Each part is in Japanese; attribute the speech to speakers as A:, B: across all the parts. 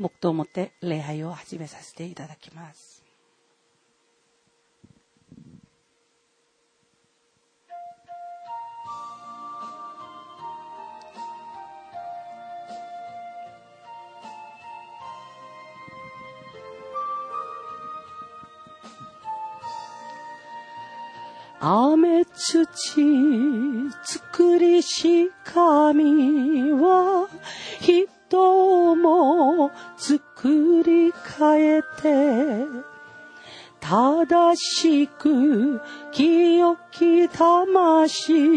A: 黙祷をもって礼拝を始めさせていただきます。しく清き魂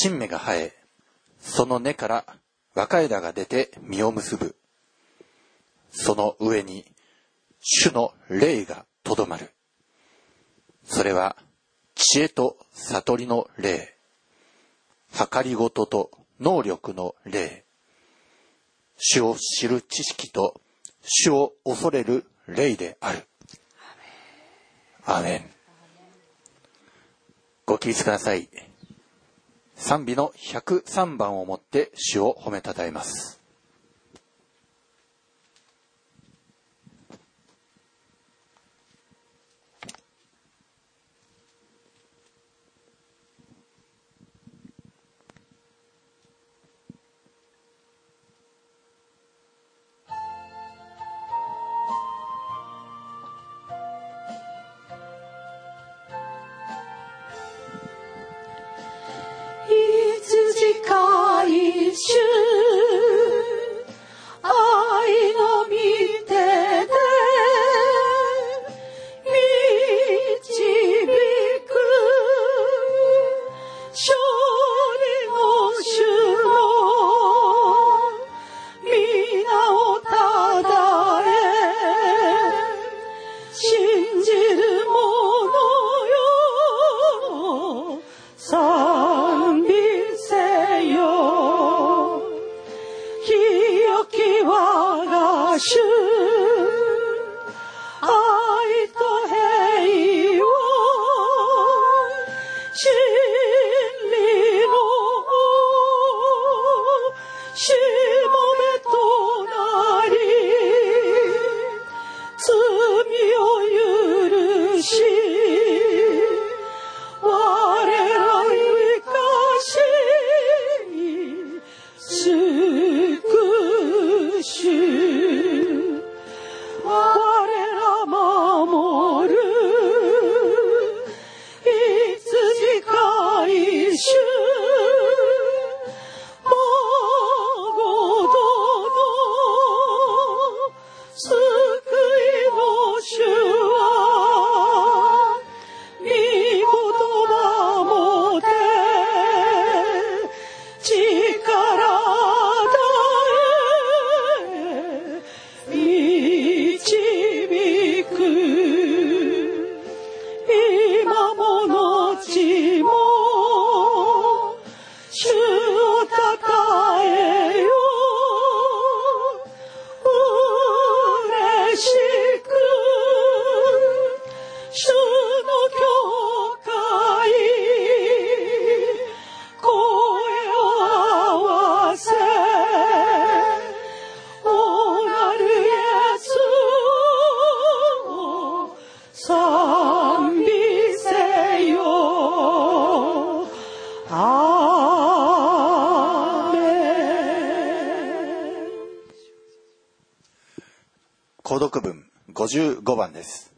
B: 新芽が生え、その根から若枝が出て実を結ぶ。その上に主の霊がとどまる。それは知恵と悟りの霊、計りごとと能力の霊、主を知る知識と主を恐れる霊である。アメン。ご起立ください。賛美の103番をもって主を褒めたたえます。55番です。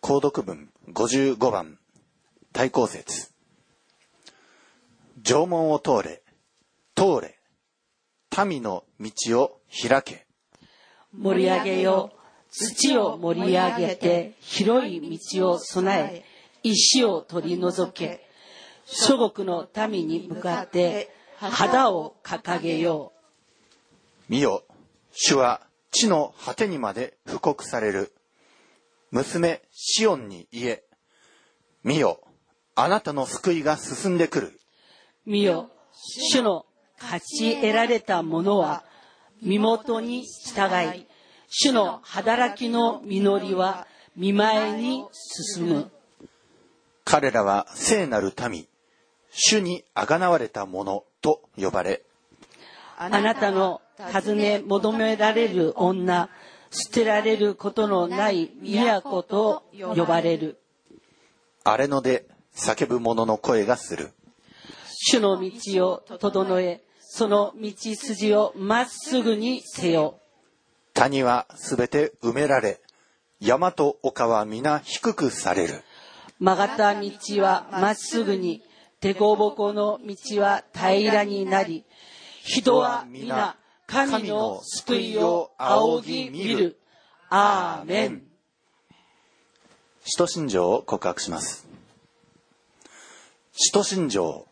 B: 高読文55番対抗説縄文を通れ通れ民の道を開け。
A: 盛り上げよ土を盛り上げて広い道を備え石を取り除け。諸国の民に向かって肌を掲げよ
B: 見よ。主は地の果てにまで布告される。娘シオンに言え。見よ。あなたの救いが進んでくる。
A: う見よ。主の勝ち得られたものは身元に従い主の働きの実りは見前に進む
B: 彼らは聖なる民主にあがなわれた者と呼ばれ
A: あなたの尋ね求められる女、捨てられることのない都と呼ばれる。
B: 荒れ野で叫ぶ者の声がする
A: 主の道を整え、その道筋をまっすぐにせよ。
B: 谷はすべて埋められ山と丘は皆低くされる
A: 曲がった道はまっすぐに、凸凹の道は平らになり、人は皆神の救いを仰ぎ見る。アーメン。
B: 使徒信条を告白します使徒信条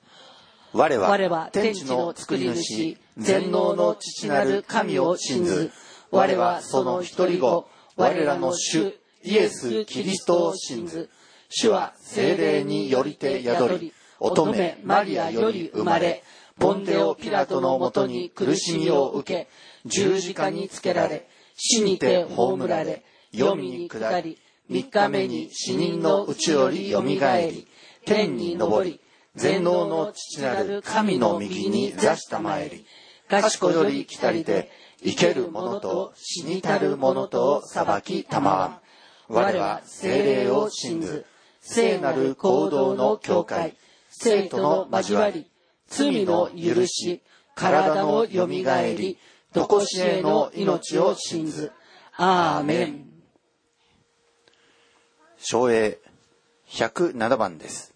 B: 我は
A: 天地の作り主、全能の父なる神を信ず。我はその一人子、我らの主、イエス・キリストを信ず。主は精霊によりて宿り、乙女マリアより生まれ、ポンデオ・ピラトのもとに苦しみを受け、十字架につけられ、死にて葬られ、黄泉に下り、三日目に死人のうちよりよみがえり、天に昇り、全能の父なる神の右に座したまえり、賢より来たりて、生ける者と死にたる者とを裁きたまわん。我は精霊を信ず、聖なる行動の教会、生徒の交わり、罪の許し、体のよみがえり、とこしえの命を信ず。アーメン。
B: 昭栄107番です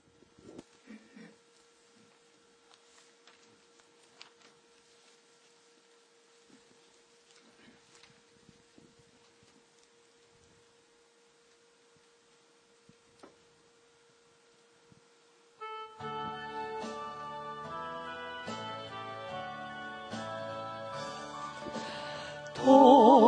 B: 红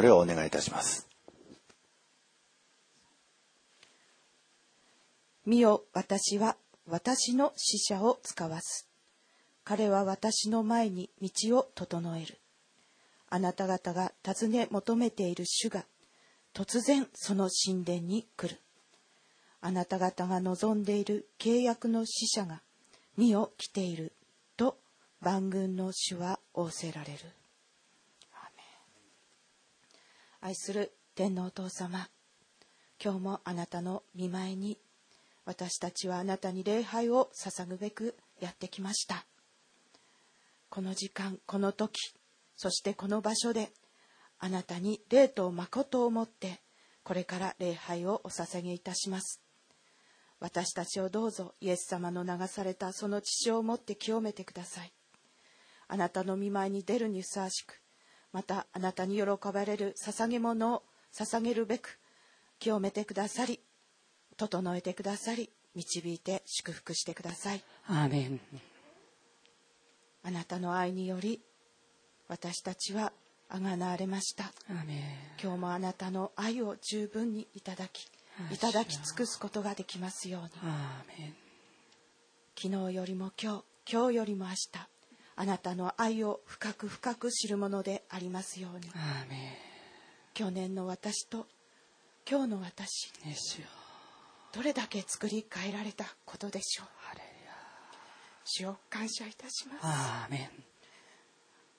B: 祈りをお願いいたします。
C: 見よ私は私の使者を使わす。彼は私の前に道を整える。あなた方が尋ね求めている主が突然その神殿に来る。あなた方が望んでいる契約の使者が見よ来ていると万軍の主は仰せられるアーメン愛する天皇お父様今日もあなたの見舞いに私たちはあなたに礼拝を捧ぐべくやってきました。この時間この時そしてこの場所であなたに霊と誠をもってこれから礼拝をお捧げいたします。私たちをどうぞイエス様の流されたその血潮をもって清めてください。あなたの見舞いに出るにふさわしくまたあなたに喜ばれる捧げ物を捧げるべく清めてくださり整えてくださり導いて祝福してください。
B: アーメン。
C: あなたの愛により私たちはあがなわれました。
B: アーメン。
C: 今日もあなたの愛を十分にいただきいただき尽くすことができますように。
B: アーメン。
C: 昨日よりも今日今日よりも明日あなたの愛を深く深く知るものでありますように。去年の私と今日の私。どれだけ作り変えられたことでしょう。主を感謝いたします。
B: アーメン。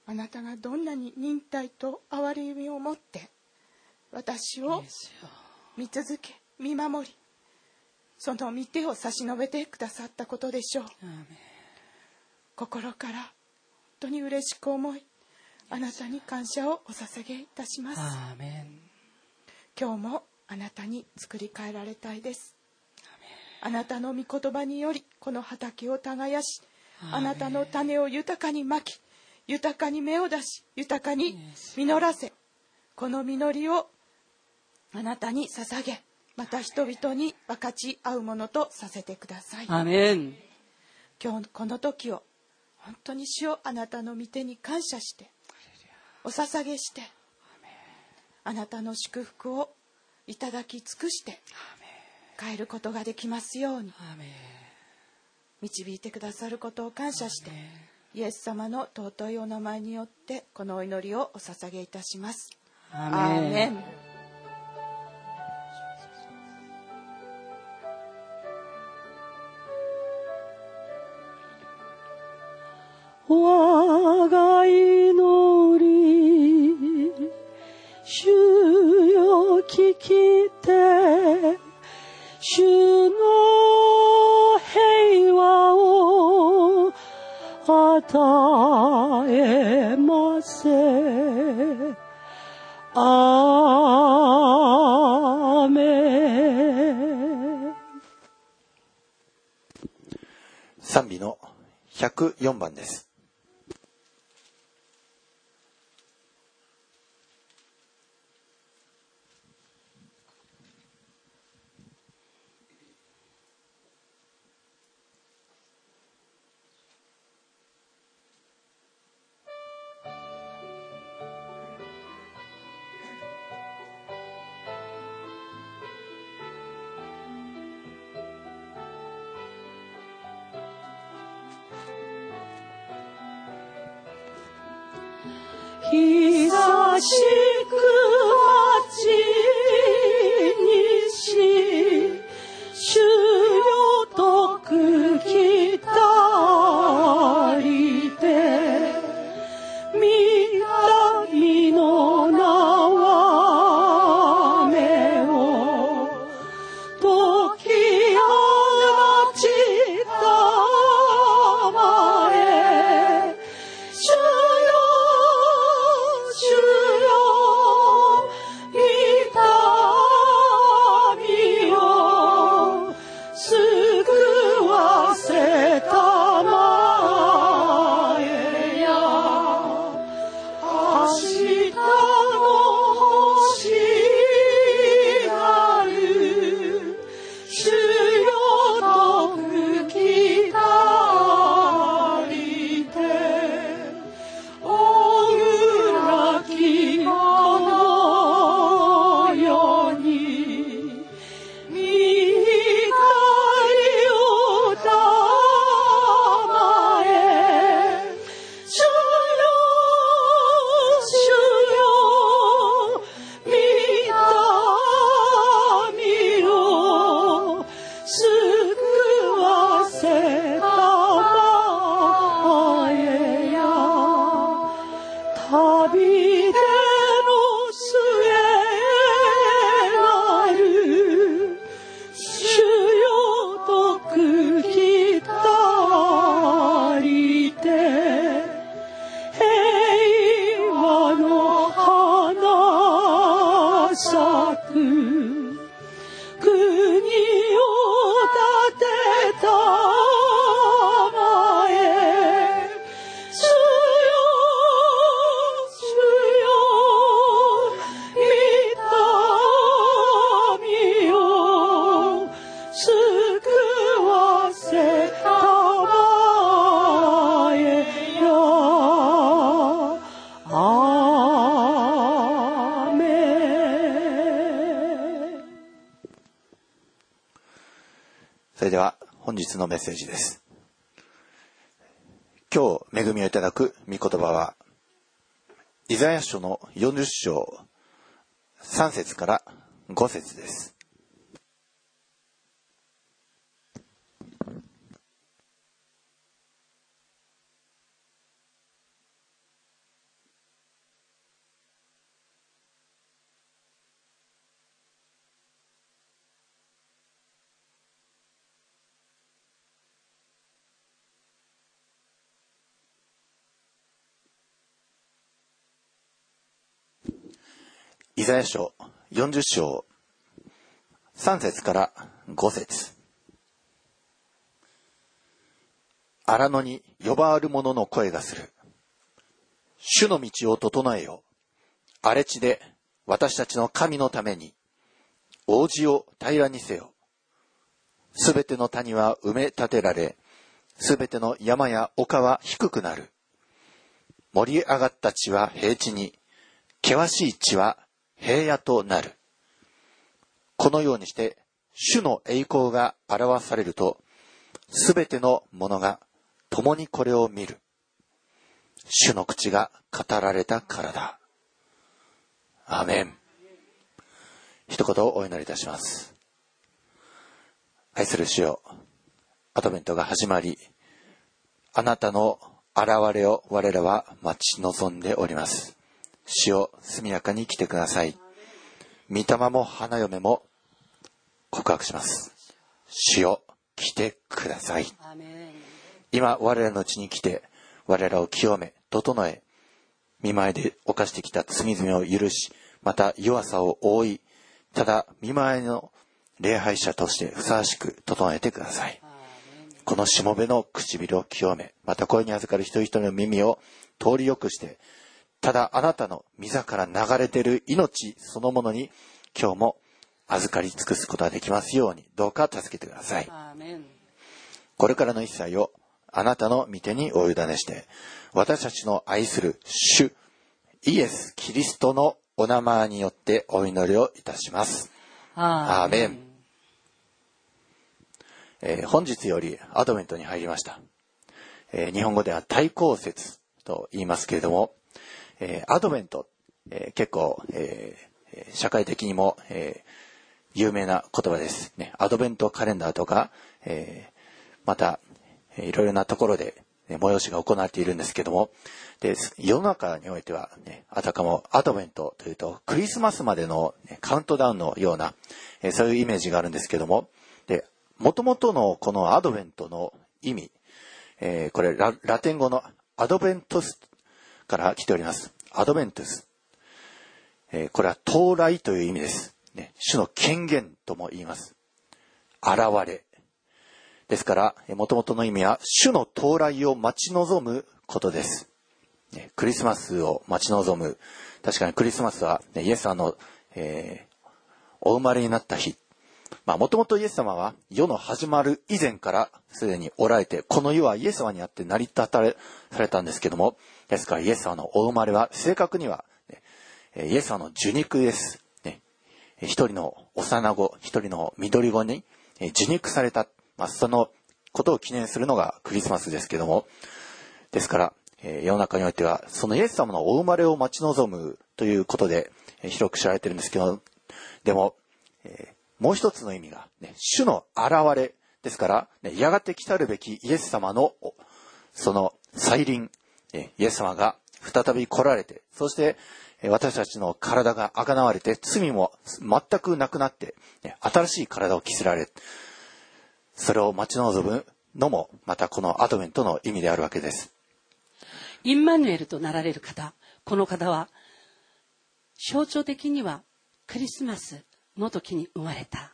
C: あなたがどんなに忍耐と憐れみを持って私
B: イ
C: を見続け見守りその御手を差し伸べてくださったことでしょう。心から本当に嬉しく思いあなたに感謝をお捧げいたします。
B: アーメン
C: 今日もあなたに作り変えられたいです。あなたの御言葉によりこの畑を耕しあなたの種を豊かにまき豊かに芽を出し豊かに実らせこの実りをあなたに捧げまた人々に分かち合うものとさせてください。
B: アーメン
C: 今日この時を本当に主をあなたの御手に感謝してお捧げしてあなたの祝福をいただき尽くして帰ることができますように導いてくださることを感謝してイエス様の尊いお名前によってこのお祈りをお捧げいたします。
B: ア
C: アーメ
B: ン我が祈り主よ聞きて主の平和を与えませアーメン
A: 賛美の104番です。
B: 久しの
A: メッセージです。今日恵みをいただく御言葉はイザヤ書の40章3節から5節です。イザヤ書40章3節から5節荒野に呼ばわる者の声がする。主の道を整えよ。荒れ地で私たちの神のために王子を平らにせよ。すべての谷は埋め立てられ、すべての山や丘は低くなる。盛り上がった地は平地に、険しい地は平野となる。このようにして、主の栄光が表されると、すべてのものが共にこれを見る。主の口が語られたからだ。アメン。一言お祈りいたします。愛する主よ、アドベントが始まり、あなたの現れを我らは待ち望んでおります。主を速やかに来てください。御霊も花嫁も告白します。主を来てください。今、我らのうちに来て、我らを清め、整え、見舞いで犯してきた罪々を許し、また弱さを覆い、ただ見舞いの礼拝者としてふさわしく整えてください。このしもべの唇を清め、また声に預かる一人一人の耳を通りよくして、ただあなたの溝から流れている命そのものに今日も預かり尽くすことができますようにどうか助けてください。これからの一切をあなたの御手にお委ねして、私たちの愛する主、イエス・キリストのお名前によってお祈りをいたします。アーメン。えー、本日よりアドベントに入りました。えー、日本語では対抗説と言いますけれども、えー、アドベント、えー、結構、えー、社会的にも、え有名な言葉です。ね、アドベントカレンダーとか、えまた、いろいろなところで、ね、催しが行われているんですけども、で、世の中においては、ね、あたかもアドベントというと、クリスマスまでの、ね、カウントダウンのような、えそういうイメージがあるんですけども、で、元々のこのアドベントの意味、えこれラ、ラテン語のアドベントスから来ております。アドベントス。えー、これは到来という意味です。ね、主の権限とも言います。現れ。ですから、もともとの意味は、主の到来を待ち望むことです。ね、クリスマスを待ち望む。確かにクリスマスは、ね、イエス様の、えー、お生まれになった日。まあ、もともとイエス様は世の始まる以前からすでにおられて、この世はイエス様にあって成り立たれ、されたんですけども、ですからイエス様のお生まれは正確には、ね、イエス様の受肉です。ね、一人の幼子、一人の緑子に受肉された、まあ、そのことを記念するのがクリスマスですけども、ですから、え世の中においては、そのイエス様のお生まれを待ち望むということで、え広く知られてるんですけど、でも、えもう一つの意味が、ね、主の現れですから、ね、やがて来たるべきイエス様の、その再臨、イエス様が再び来られて、そして私たちの体が贖われて、罪も全くなくなって、新しい体を着せられる。それを待ち望むのも、またこのアドベントの意味であるわけです。
D: インマヌエルとなられる方、この方は、象徴的にはクリスマスの時に生まれた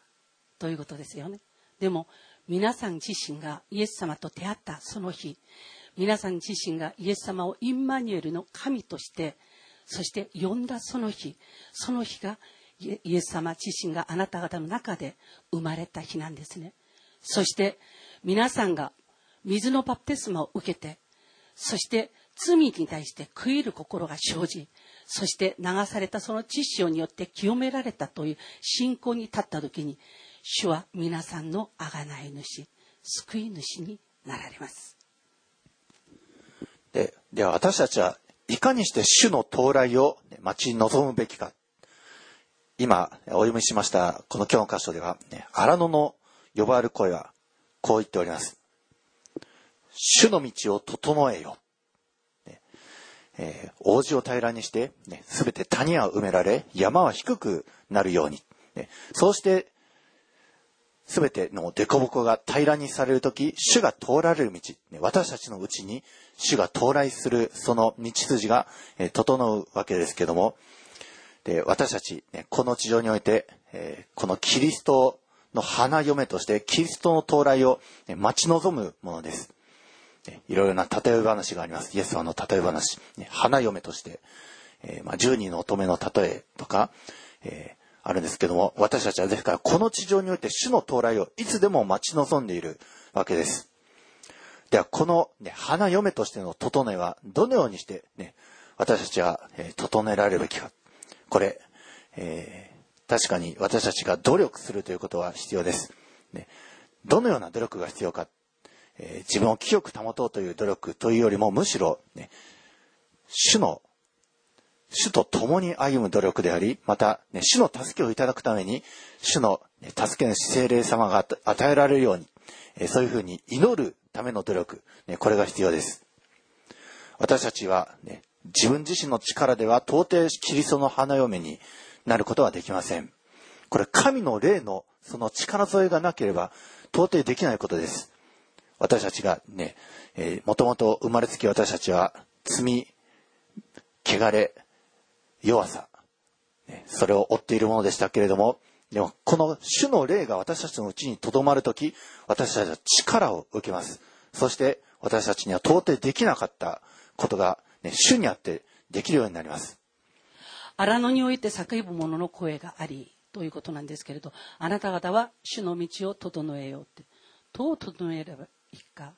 D: ということですよね。でも、皆さん自身がイエス様と出会ったその日、皆さん自身がイエス様をインマニュエルの神としてそして呼んだその日その日がイエス様自身があなた方の中で生まれた日なんですねそして皆さんが水のバプテスマを受けてそして罪に対して悔いる心が生じそして流されたその知識によって清められたという信仰に立った時に主は皆さんの贖い主
B: 救い主になられます。
A: で、では私たちはいかにして主の到来をね待ち望むべきか。今、お読みしました、この今日の箇所では、ね、荒野の呼ばれる声は、こう言っております。主の道を整えよ。ねえー王子を平らにして、ね、すべて谷は埋められ、山は低くなるように。ねそうして、すべての凸凹が平らにされるとき、主が通られる道、私たちのうちに主が到来するその道筋がえ整うわけですけども、で私たち、ねこの地上において、えこのキリストの花嫁として、キリストの到来をね待ち望むものです。いろいろな例え話があります。イエス様の例え話。花嫁として、えまあ、10人の乙女の例えとか、えーあるんですけども、私たちはですから、この地上において主の到来をいつでも待ち望んでいるわけです。では、この、ね、花嫁としての整えは、どのようにして、ね、私たちは、えー整えられるべきか。これ、えー確かに私たちが努力するということは必要です。ね、どのような努力が必要か。えー自分を清く保とうという努力というよりも、むしろ、ね、主の主と共に歩む努力であり、また、ね、主の助けをいただくために、主の、助け主精霊様が与えられるように、えそういうふうに祈るための努力、ね、これが必要です。私たちは、ね、自分自身の力では到底キリストの花嫁になることはできません。これ、神の霊のその力添えがなければ到底できないことです。私たちがね、えもともと生まれつき私たちは罪、汚れ、弱さ、ねそれを追っているものでしたけれども、でも、この主の霊が私たちのうちに留まるとき、私たちは力を受けます。そして、私たちには到底できなかったことが、ね、主にあってできるようになります。
B: 荒野において叫ぶ者の声がありということなんですけれどあなた方は主の道を整えようってどう整えればいいかっ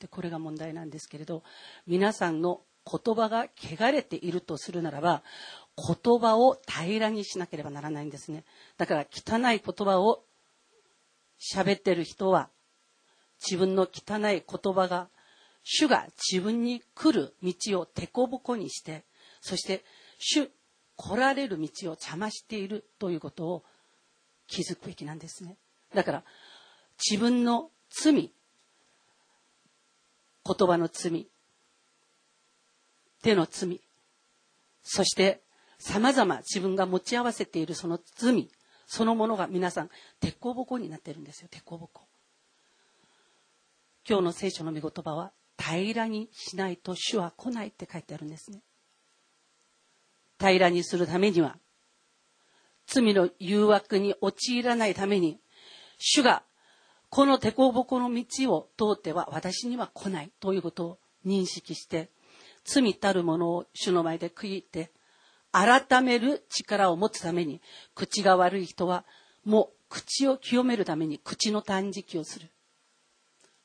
B: てこれが問題なんですけれど皆さんの言葉が汚れているとするならば言葉を平らにしなければならないんですね。だから汚い言葉を喋ってる人は自分の汚い言葉が主が自分に来る道を凸凹にしてそして主来られる道を邪魔しているということを気づくべきなんですね。だから自分の罪言葉の罪手の罪そして様々自分が持ち合わせているその罪そのものが皆さん鉄鋼箱になってるんですよ。鉄鋼箱今日の聖書の御言葉は平らにしないと主は来ないって書いてあるんですね。平らにするためには罪の誘惑に陥らないために主がこの鉄鋼箱の道を通っては私には来ないということを認識して罪たるものを主の前で悔いて改める力を持つために口が悪い人はもう口を清めるために口の断食をする。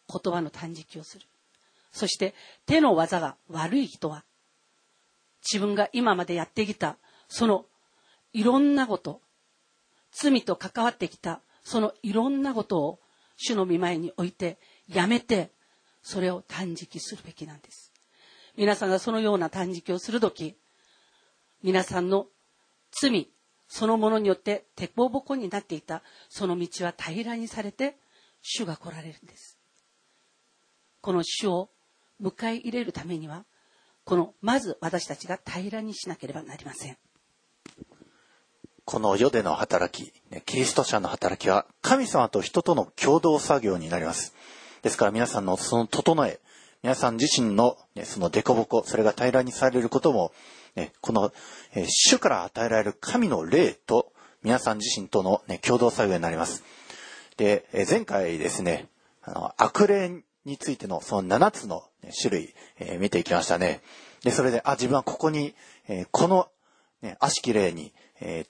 B: 言葉の断食をする。そして手の技が悪い人は自分が今までやってきたそのいろんなこと罪と関わってきたそのいろんなことを主の御前に置いてやめてそれを断食するべきなんです。皆さんがそのような断食をするとき皆さんの罪そのものによって鉄砲ぼこになっていた。その道は平らにされて主が来られるんです。この主を迎え入れるためにはこのまず私たちが平らにしなければなりません。
A: この世での働き、キリスト者の働きは神様と人との共同作業になります。ですから皆さんのその整え、皆さん自身の、ね、その凸凹、それが平らにされることも、ね、この、えー主から与えられる神の霊と皆さん自身との、ね、共同作業になります。で、えー前回ですね、あの、悪霊についてのその7つの、ね種類、えー見ていきましたね。で、それで、あ、自分はここに、えーこの、ね、悪しき霊に、え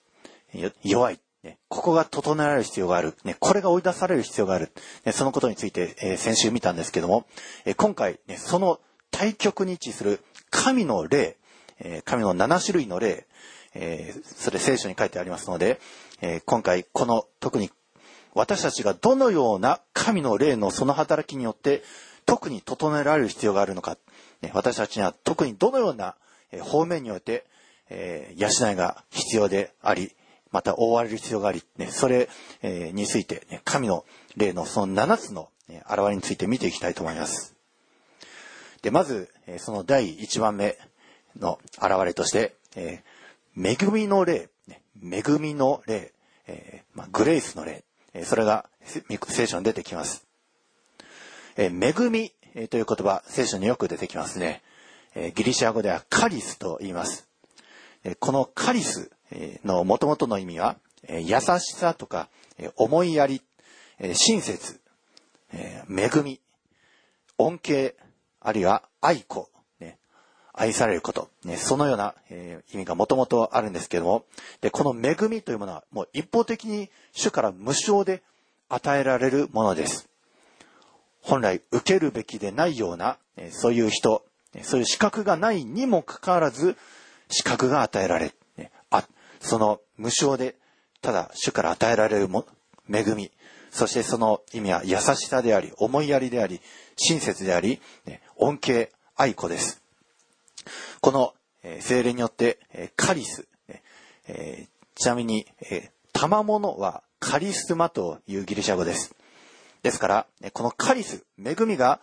A: ー弱い。ね、ここが整えられる必要がある。ね、これが追い出される必要がある。ね、そのことについて、えー先週見たんですけども、えー今回、ね、その対極に位置する神の霊、え神の7種類の霊、えそれ聖書に書いてありますので、え今回この特に私たちがどのような神の霊のその働きによって特に整えられる必要があるのか、ね、私たちには特にどのような方面において、えー、養いが必要であり、また覆われる必要があり、ね、それ、え、について、ね、神の霊のその7つの、ね、現れについて見ていきたいと思います。で、まず、え、その第1番目の現れとして、えー、恵みの霊、恵みの霊、えーまあ、グレイスの霊、えー、それが聖書に出てきます。えー、恵み、えー、という言葉、聖書によく出てきますね。えー、ギリシャ語ではカリスと言います。えー、このカリスの元々の意味は、えー、優しさとか、えー、思いやり、えー、親切、えー、恵み、恩恵、あるいは愛子、愛されること、ね、そのような、えー、意味がもともとあるんですけども、で、この恵みというものはもう一方的に主から無償で与えられるものです。本来受けるべきでないような、えー、そういう人、そういう資格がないにもかかわらず、資格が与えられ、ね、あ、その無償で、ただ主から与えられるも恵み、そしてその意味は優しさであり、思いやりであり、親切であり、ね、恩恵、愛子です。この、えー、精霊によって、えー、カリス、えー、ちなみに、えー、賜物はカリスマというギリシャ語です。ですから、このカリス、恵みが、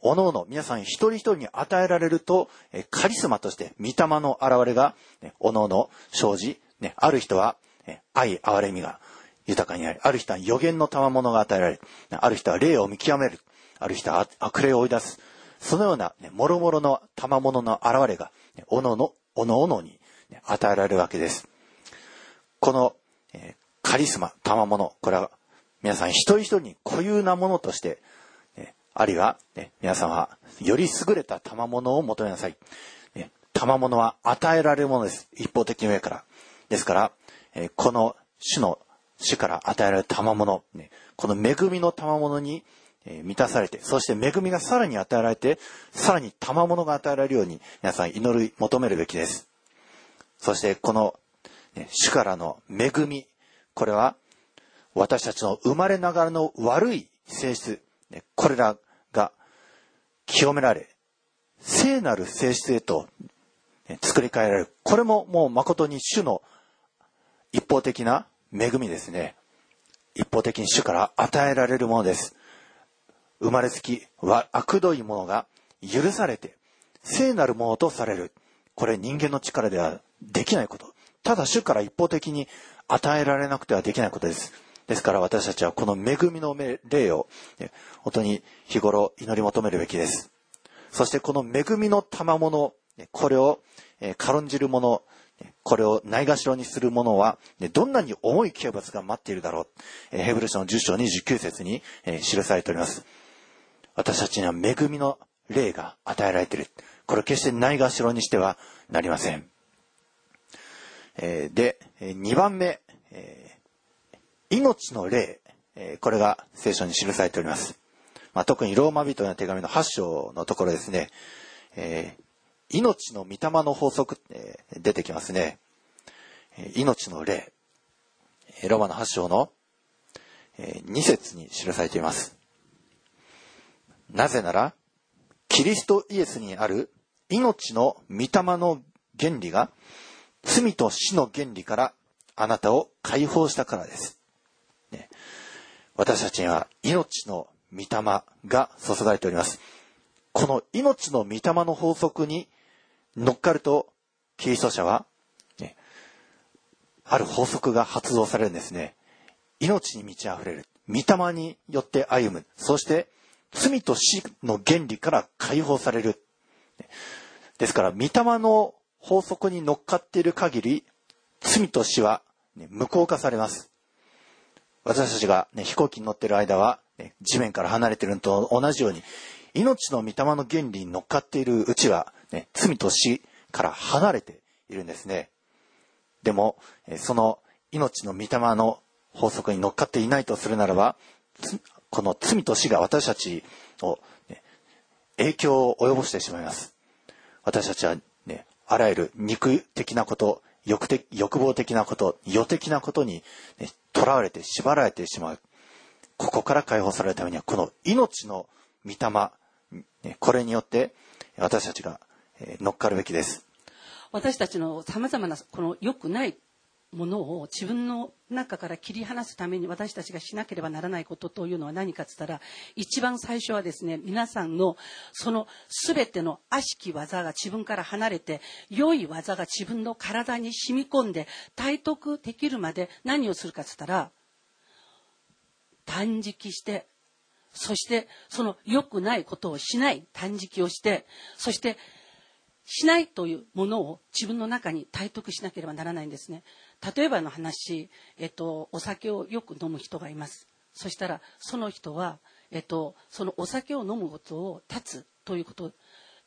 A: おのおの皆さん一人一人に与えられると、カリスマとして御霊の現れが、おのおの生じ、ある人は、愛、憐れみが豊かになり、ある人は予言の賜物が与えられ。ある人は霊を見極める。ある人は悪霊を追い出す。そのような、ね、もろもろの賜物の現れが、ね、おのの、おのおのに、ね、与えられるわけです。この、えー、カリスマ、賜物、これは皆さん一人一人に固有なものとして、ね、あるいは、ね、皆さんはより優れた賜物を求めなさい。ね、賜物は与えられるものです。一方的に上から。ですから、えー、この主の主から与えられた賜物、ね、この恵みの賜物に、えー、満たされて、そして恵みがさらに与えられて、さらに賜物が与えられるように、皆さん祈り求めるべきです。そして、この、ね、主からの恵み、これは、私たちの生まれながらの悪い性質、ね、これらが清められ、聖なる性質へと、ね、作り変えられる。これももう誠に主の一方的な恵みですね。一方的に主から与えられるものです。生まれつきは悪どいものが許されて、聖なるものとされる。これ人間の力ではできないこと。ただ主から一方的に与えられなくてはできないことです。ですから私たちはこの恵みの霊を、本当に日頃祈り求めるべきです。そしてこの恵みの賜物、これを軽んじる者、これをないがしろにする者は、どんなに重い刑罰が待っているだろう。ヘブル書の10章29節に記されております。私たちには恵みの霊が与えられている。これ決してないがしろにしてはなりません。えで、2番目え、命の霊え、これが聖書に記されております。まあ、特にローマ人の手紙の8章のところですね、えー、命の御霊の法則、えー、出てきますね。命の霊。ローマの8章のえ2節に記されています。なぜなら、キリストイエスにある命の御霊の原理が罪と死の原理からあなたを解放したからです。ね、私たちには命の御霊が注がれております。この命の御霊の法則に乗っかると、キリスト者は、ね、ある法則が発動されるんですね。命に満ち溢れる。御霊によって歩む。そして、罪と死の原理から解放される。ですから、御霊の法則に乗っかっている限り、罪と死は、ね、無効化されます。私たちが、ね、飛行機に乗っている間は、ね、地面から離れているのと同じように、命の御霊の原理に乗っかっているうちは、ね、罪と死から離れているんですね。でも、その命の御霊の法則に乗っかっていないとするならば、この罪と死が私たちを、ね、影響を及ぼしてしまいます。私たちはね、あらゆる肉的なこと、欲的欲望的なこと、世的なことに、ね、囚われて縛られてしまう。ここから解放されるためには、この命の御霊、ねこれによって私たちがえー乗っかるべきです。
B: 私たちの様々なこの良くないものを自分の中から切り離すために私たちがしなければならないことというのは何かって言ったら一番最初はですね皆さんのその全ての悪しき技が自分から離れて良い技が自分の体に染み込んで体得できるまで何をするかって言ったら断食してそしてその良くないことをしない断食をしてそしてしないというものを自分の中に体得しなければならないんですね。例えばの話、えっと、お酒をよく飲む人がいます。そしたら、その人は、えっと、そのお酒を飲むことを断つということ、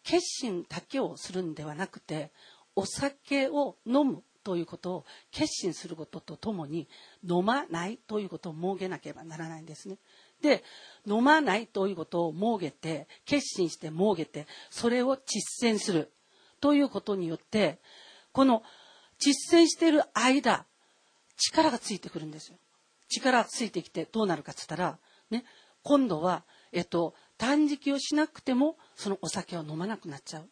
B: 決心だけをするんではなくて、お酒を飲むということを決心することとともに、飲まないということを設けなければならないんですね。で、飲まないということを設けて、決心して設けて、それを実践する。ということによって、この実践している間、力がついてくるんですよ。力がついてきてどうなるかって言ったら、ね、今度は、えっと、断食をしなくても、そのお酒を飲まなくなっちゃう。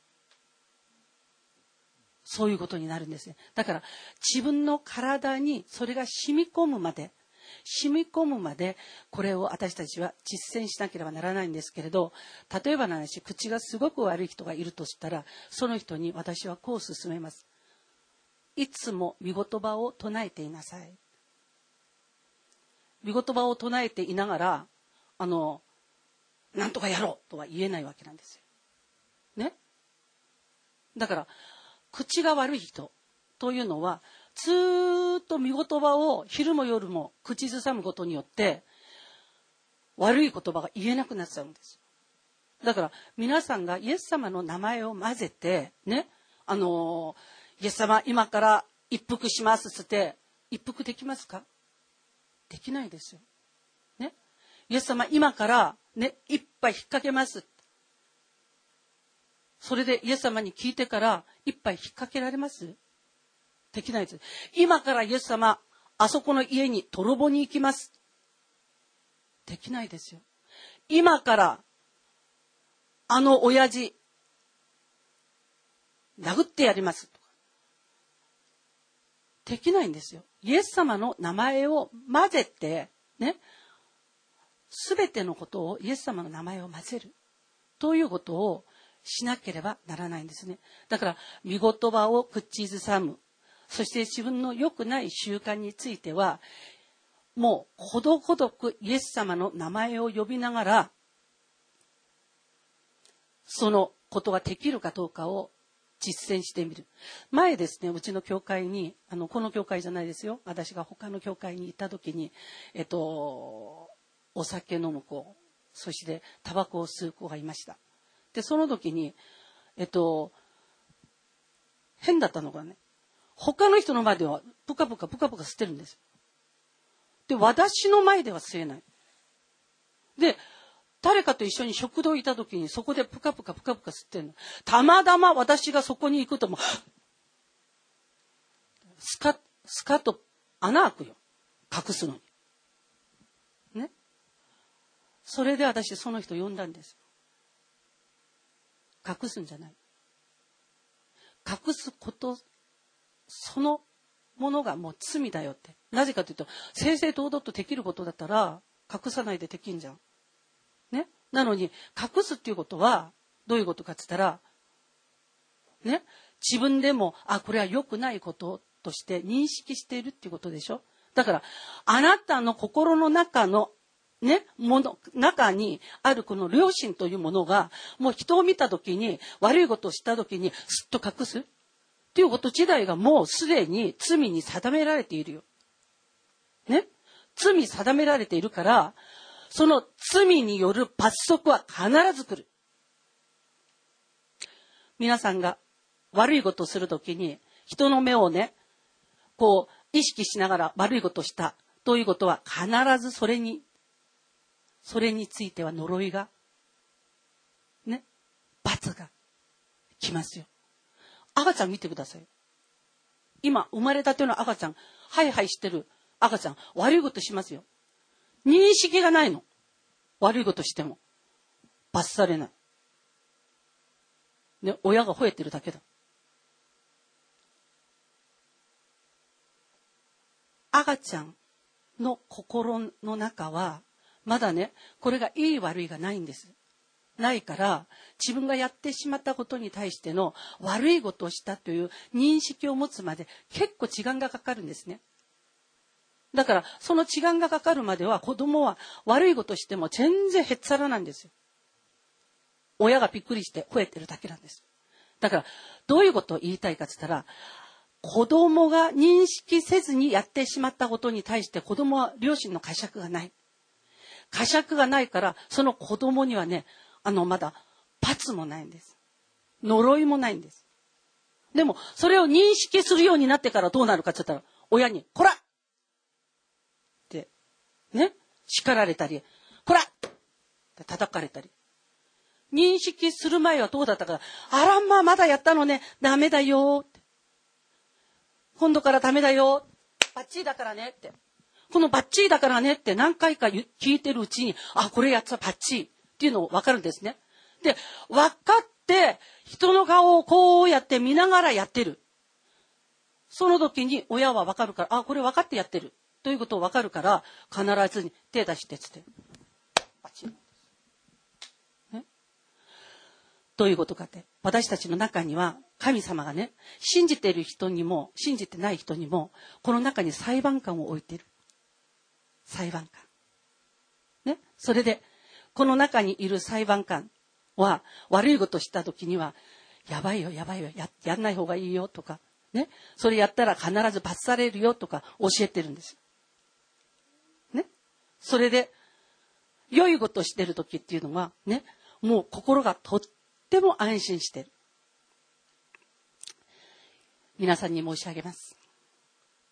B: そういうことになるんですね。だから、自分の体にそれが染み込むまで、染み込むまでこれを私たちは実践しなければならないんですけれど例えばの話口がすごく悪い人がいるとしたらその人に私はこう勧めますいつも見言葉を唱えていなさい。見言葉を唱えていながらあのなんとかやろうとは言えないわけなんですよ。ね？だから口が悪い人というのはずっと見言葉を昼も夜も口ずさむことによって悪い言葉が言えなくなっちゃうんです。だから皆さんがイエス様の名前を混ぜてね、あのイエス様今から一服しますっつって一服できますか？できないですよ。ね？イエス様今からね、一杯引っ掛けます。それでイエス様に聞いてから一杯引っ掛けられます？できないです。今からイエス様、あそこの家に泥棒に行きます？できないですよ。今から、あの親父、殴ってやります。できないんですよ。イエス様の名前を混ぜて、ね、すべてのことをイエス様の名前を混ぜる。ということをしなければならないんですね。だから、見言葉を口ずさむ。そして自分の良くない習慣については、もう、ほどほどくイエス様の名前を呼びながら、そのことができるかどうかを実践してみる。前ですね、うちの教会に、あの、この教会じゃないですよ。私が他の教会に行った時に、えっと、お酒飲む子、そしてタバコを吸う子がいました。で、その時に、えっと、変だったのがね、他の人の前ではプカプカプカプカ吸ってるんです。で、私の前では吸えない。で、誰かと一緒に食堂いた時にそこでプカプカプカプカ吸ってるの。たまたま私がそこに行くともう、スカ、スカと穴開くよ。隠すのに。ね？それで私その人呼んだんです。隠すんじゃない。隠すことそのものがもう罪だよって。なぜかというと、正々堂々とできることだったら、隠さないでできんじゃん。なのに、隠すっていうことは、どういうことかって言ったら、ね。自分でも、あ、これは良くないこととして認識しているっていうことでしょ？だから、あなたの心の中の、ね、もの、中にあるこの良心というものが、もう人を見たときに、悪いことをしたときに、すっと隠す？っていうこと自体がもうすでに罪に定められているよ。ね？罪定められているから、その罪による罰則は必ず来る。皆さんが悪いことをするときに、人の目をね、こう、意識しながら悪いことをしたということは必ずそれに、それについては呪いが、ね、罰が来ますよ。赤ちゃん見てください。今、生まれたての赤ちゃん、ハイハイしてる赤ちゃん、悪いことしますよ。認識がないの。悪いことしても。罰されない。ね、親が吠えてるだけだ。赤ちゃんの心の中は、まだね、これがいい悪いがないんです。ないから、自分がやってしまったことに対しての悪いことをしたという認識を持つまで結構時間がかかるんですね。だから、その時間がかかるまでは子供は悪いことしても全然へっちゃらなんですよ。親がびっくりして吠えてるだけなんです。だから、どういうことを言いたいかって言ったら、子供が認識せずにやってしまったことに対して子供は両親の呵責がない。呵責がないから、その子供にはね、あの、まだ、罰もないんです。呪いもないんです。でも、それを認識するようになってからどうなるかって言ったら、親に、こら、ね、叱られたり、こらって叩かれたり。認識する前はどうだったかあらまあまだやったのね、ダメだよ。今度からダメだよ。バッチリだからねって。このバッチリだからねって何回か聞いてるうちに、あ、これやったらバッチリっていうのを分かるんですね。で、分かって、人の顔をこうやって見ながらやってる。その時に親は分かるから、あ、これ分かってやってる。ということを分かるから、必ずに手出してつって。バッチリ。どういうことかって。私たちの中には、神様がね、信じている人にも、信じてない人にも、この中に裁判官を置いてる。裁判官。ね。それで、この中にいる裁判官は、悪いことした時には、やばいよ、やばいよ、や、やんない方がいいよ、とか、ね。それやったら必ず罰されるよ、とか教えてるんです。それで、良いことしてる時っていうのは、ね、もう心がとっても安心してる。皆さんに申し上げます。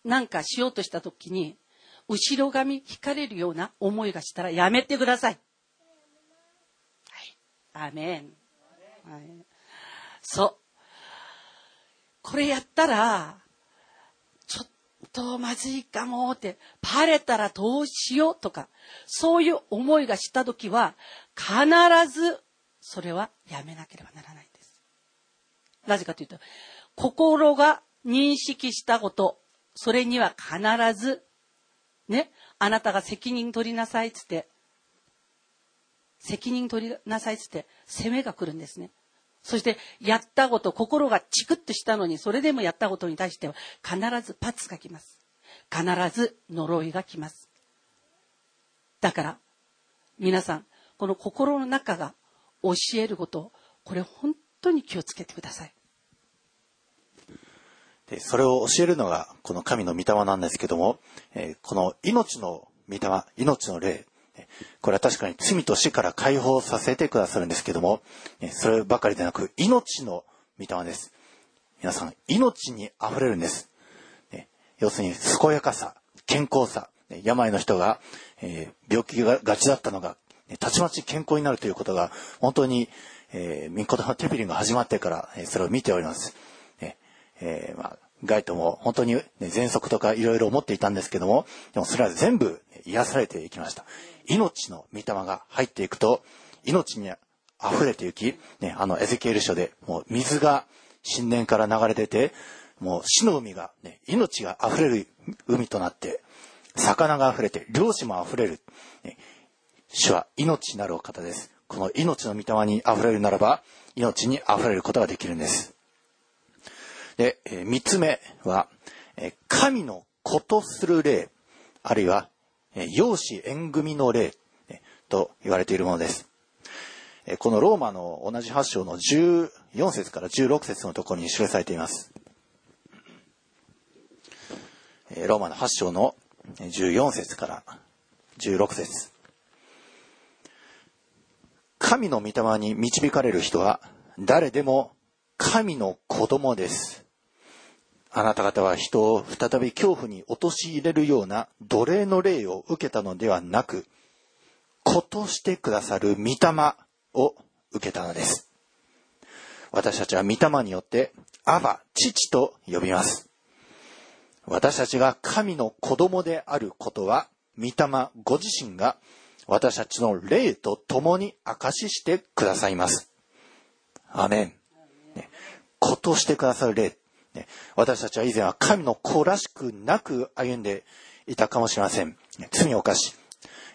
B: なんかしようとした時に、後ろ髪引かれるような思いがしたらやめてください。はい。アメン。はい、そう。これやったら、とまずいかもって、バレたらどうしようとか、そういう思いがした時は、必ずそれはやめなければならないんです。なぜかというと、心が認識したこと、それには必ず、ね、あなたが責任取りなさいつって、責任取りなさいつって、責めが来るんですね。そして、やったこと、心がチクッとしたのに、それでもやったことに対しては、必ずパツが来ます。必ず呪いが来ます。だから、皆さん、この心の中が教えること、これ本当に気をつけてください。
A: でそれを教えるのがこの神の御霊なんですけども、えー、この命の御霊、命の霊、これは確かに罪と死から解放させてくださるんですけども、そればかりでなく命の御霊です。皆さん、命に溢れるんです。要するに、健やかさ、健康さ、病の人が、えー、病気ががちだったのがたちまち健康になるということが、本当に、えー、ミンコのテピリンが始まってから、えー、それを見ております。ええー、まあ、ガイトも本当に、ね、喘息とかいろいろ思っていたんですけども、でもそれは全部癒されていきました。命の御霊が入っていくと、命に溢れていき、ね、あのエゼキエル書で、もう水が神殿から流れ出て、もう死の海が、ね、命が溢れる海となって、魚が溢れて、漁師も溢れる。ね、主は命なるお方です。この命の御霊に溢れるならば、命に溢れることができるんです。で、え三つ目は、え神の子とする霊、あるいは、え養子縁組の霊、と言われているものです。えこのローマの同じ8章の14節から16節のところに記されています。えローマの8章の14節から16節神の御霊に導かれる人は誰でも神の子供です。あなた方は人を再び恐怖に陥れるような奴隷の霊を受けたのではなく、子としてくださる御霊を受けたのです。私たちは御霊によって、アバ、父と呼びます。私たちが神の子供であることは御霊ご自身が私たちの霊と共に証ししてくださいます。アメン。ね、ことしてくださる霊。私たちは以前は神の子らしくなく歩んでいたかもしれません。罪を犯し、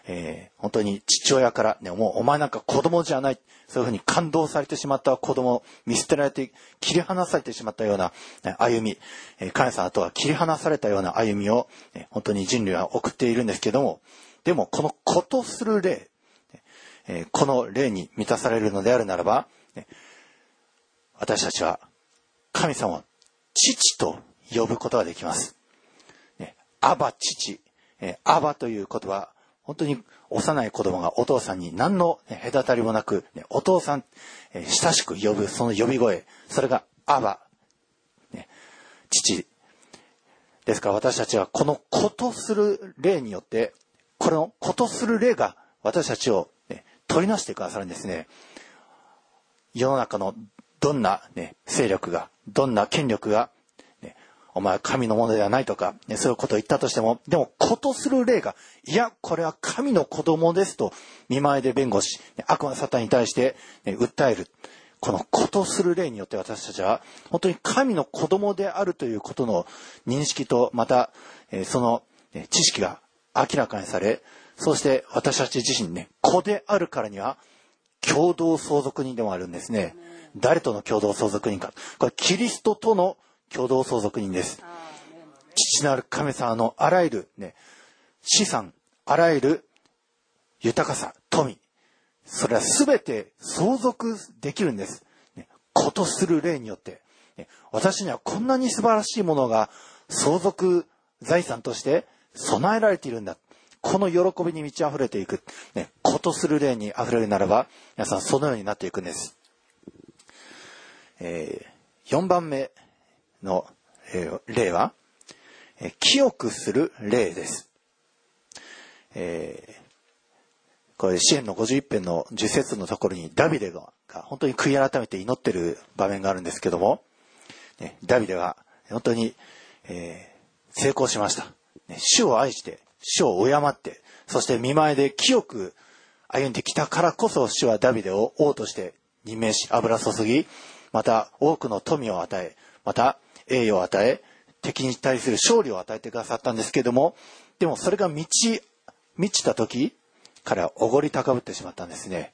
A: えー本当に父親から、ね、もうお前なんか子供じゃない。そういうふうに感動されてしまった子供、見捨てられて、切り離されてしまったような、歩み、えー神様とは切り離されたような歩みを、ね本当に人類は送っているんですけども、でもこのことする霊、えーこの霊に満たされるのであるならば、ね私たちは神様を父と呼ぶことができます。ね、アバ父、えアバという言葉、本当に幼い子供がお父さんに何の隔たりもなく、ねお父さん、え親しく呼ぶその呼び声、それがアバ、ね、父。ですから私たちはこのことする霊によって、このことする霊が私たちを、ね、取りなしてくださるんですね。世の中のどんな、ね、勢力が、どんな権力が、ね、お前は神のものではないとか、ね、そういうことを言ったとしても、でも、ことする霊が、いや、これは神の子供ですと、見舞いで弁護し、悪魔サタンに対して、ね訴える。このことする霊によって私たちは、本当に神の子供であるということの認識と、また、えその、ね知識が明らかにされ、そして私たち自身ね、子であるからには、共同相続人でもあるんですね。誰との共同相続人か。これ、キリストとの共同相続人です。父なる神様のあらゆる、ね、資産、あらゆる豊かさ、富、それは全て相続できるんです。ね、ことする例によって、ね、私にはこんなに素晴らしいものが相続財産として備えられているんだ。この喜びに満ち溢れていく。ね、ことする例に溢れるならば、皆さんそのようになっていくんです。え4番目の、え例は、えー清くする例です。えーこれ、支援の51編の10節のところにダビデがが本当に悔い改めて祈ってる場面があるんですけども、ね、ダビデは本当に、えー成功しました。ね主を愛して、主を敬って、そして見舞いで清く歩んできたからこそ主はダビデを王として任命し、油注ぎ、また多くの富を与え、また栄誉を与え、敵に対する勝利を与えてくださったんですけども、でもそれが満ち、満ちた時、彼はおごり高ぶってしまったんですね。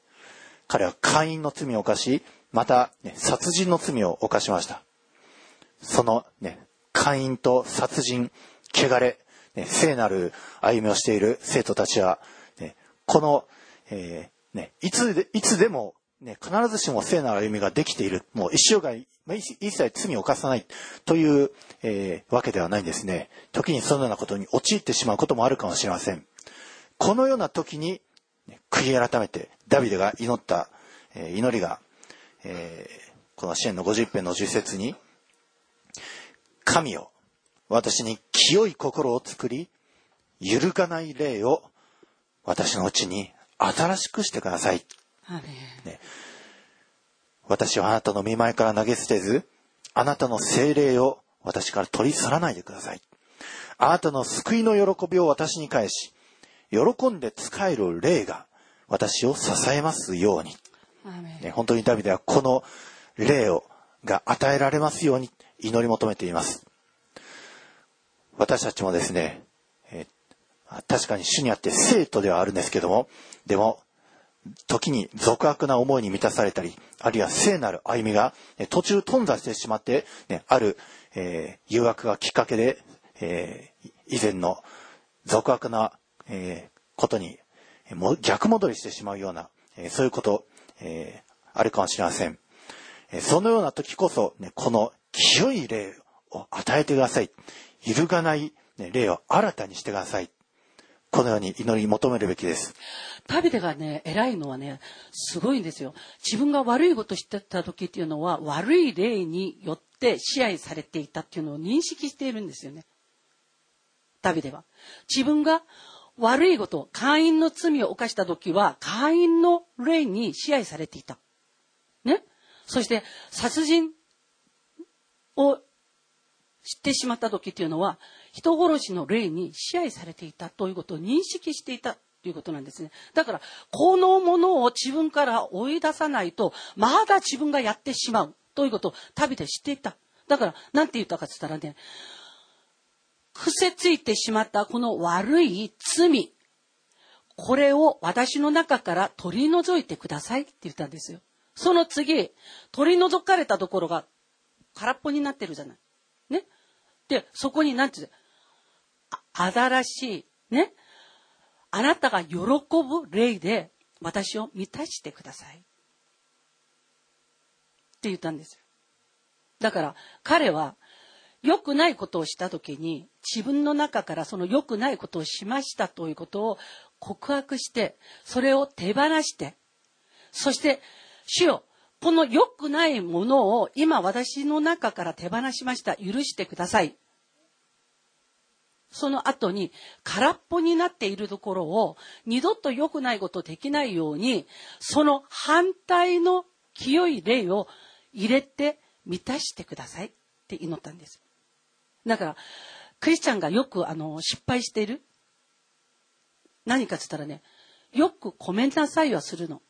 A: 彼は会員の罪を犯し、また、ね、殺人の罪を犯しました。そのね、会員と殺人、汚れ、ね、聖なる歩みをしている生徒たちは、ね、この、えーね、いつで、いつでも、ね、必ずしも聖なる歩みができている。もう一生涯、まあ一切罪を犯さないという、えーわけではないんですね。時にそのようなことに陥ってしまうこともあるかもしれません。このような時に、ね悔い改めて、ダビデが祈った、えー祈りが、えーこの支援の50編の10節に、神よ、私に清い心を作り、揺るがない霊を私のうちに新しくしてください。
B: アーメン
A: 私はあなたの見舞いから投げ捨てず、あなたの精霊を私から取り去らないでください。あなたの救いの喜びを私に返し、喜んで使える霊が私を支えますように。ね、本当にダビデはこの霊をが与えられますように祈り求めています。私たちもですね、えー確かに主にあって生徒ではあるんですけども、でも、時に俗悪な思いに満たされたり、あるいは聖なる歩みがえ途中頓挫してしまって、ね、ある、えー誘惑がきっかけで、えー以前の俗悪な、えーことにも逆戻りしてしまうような、えそういうこと、えあるかもしれません。えそのような時こそ、ね、この清い霊を与えてください。揺るがない、ね、霊を新たにしてください。このように祈り求めるべきです。
B: ダビデがね、偉いのはね、すごいんですよ。自分が悪いことしてた時っていうのは、悪い霊によって支配されていたっていうのを認識しているんですよね。ダビデは。自分が悪いこと、会員の罪を犯した時は、会員の霊に支配されていた。ね。そして、殺人をしってしまった時っていうのは、人殺しの霊に支配されていたということを認識していたということなんですね。だから、このものを自分から追い出さないと、まだ自分がやってしまうということを旅で知っていた。だから、なんて言ったかって言ったらね、癖ついてしまったこの悪い罪、これを私の中から取り除いてくださいって言ったんですよ。その次、取り除かれたところが空っぽになってるじゃない。ね。で、そこになんて言うあ、ざらしい、ね。あなたが喜ぶ霊で私を満たしてください。って言ったんですよ。だから彼は良くないことをした時に自分の中からその良くないことをしましたということを告白してそれを手放してそして主よこの良くないものを今私の中から手放しました許してくださいその後に空っぽになっているところを二度と良くないことできないようにその反対の清い霊を入れて満たしてくださいって祈ったんです。だから、クリスチャンがよくあの失敗している何かって言ったらね、よくごめんなさいはするの。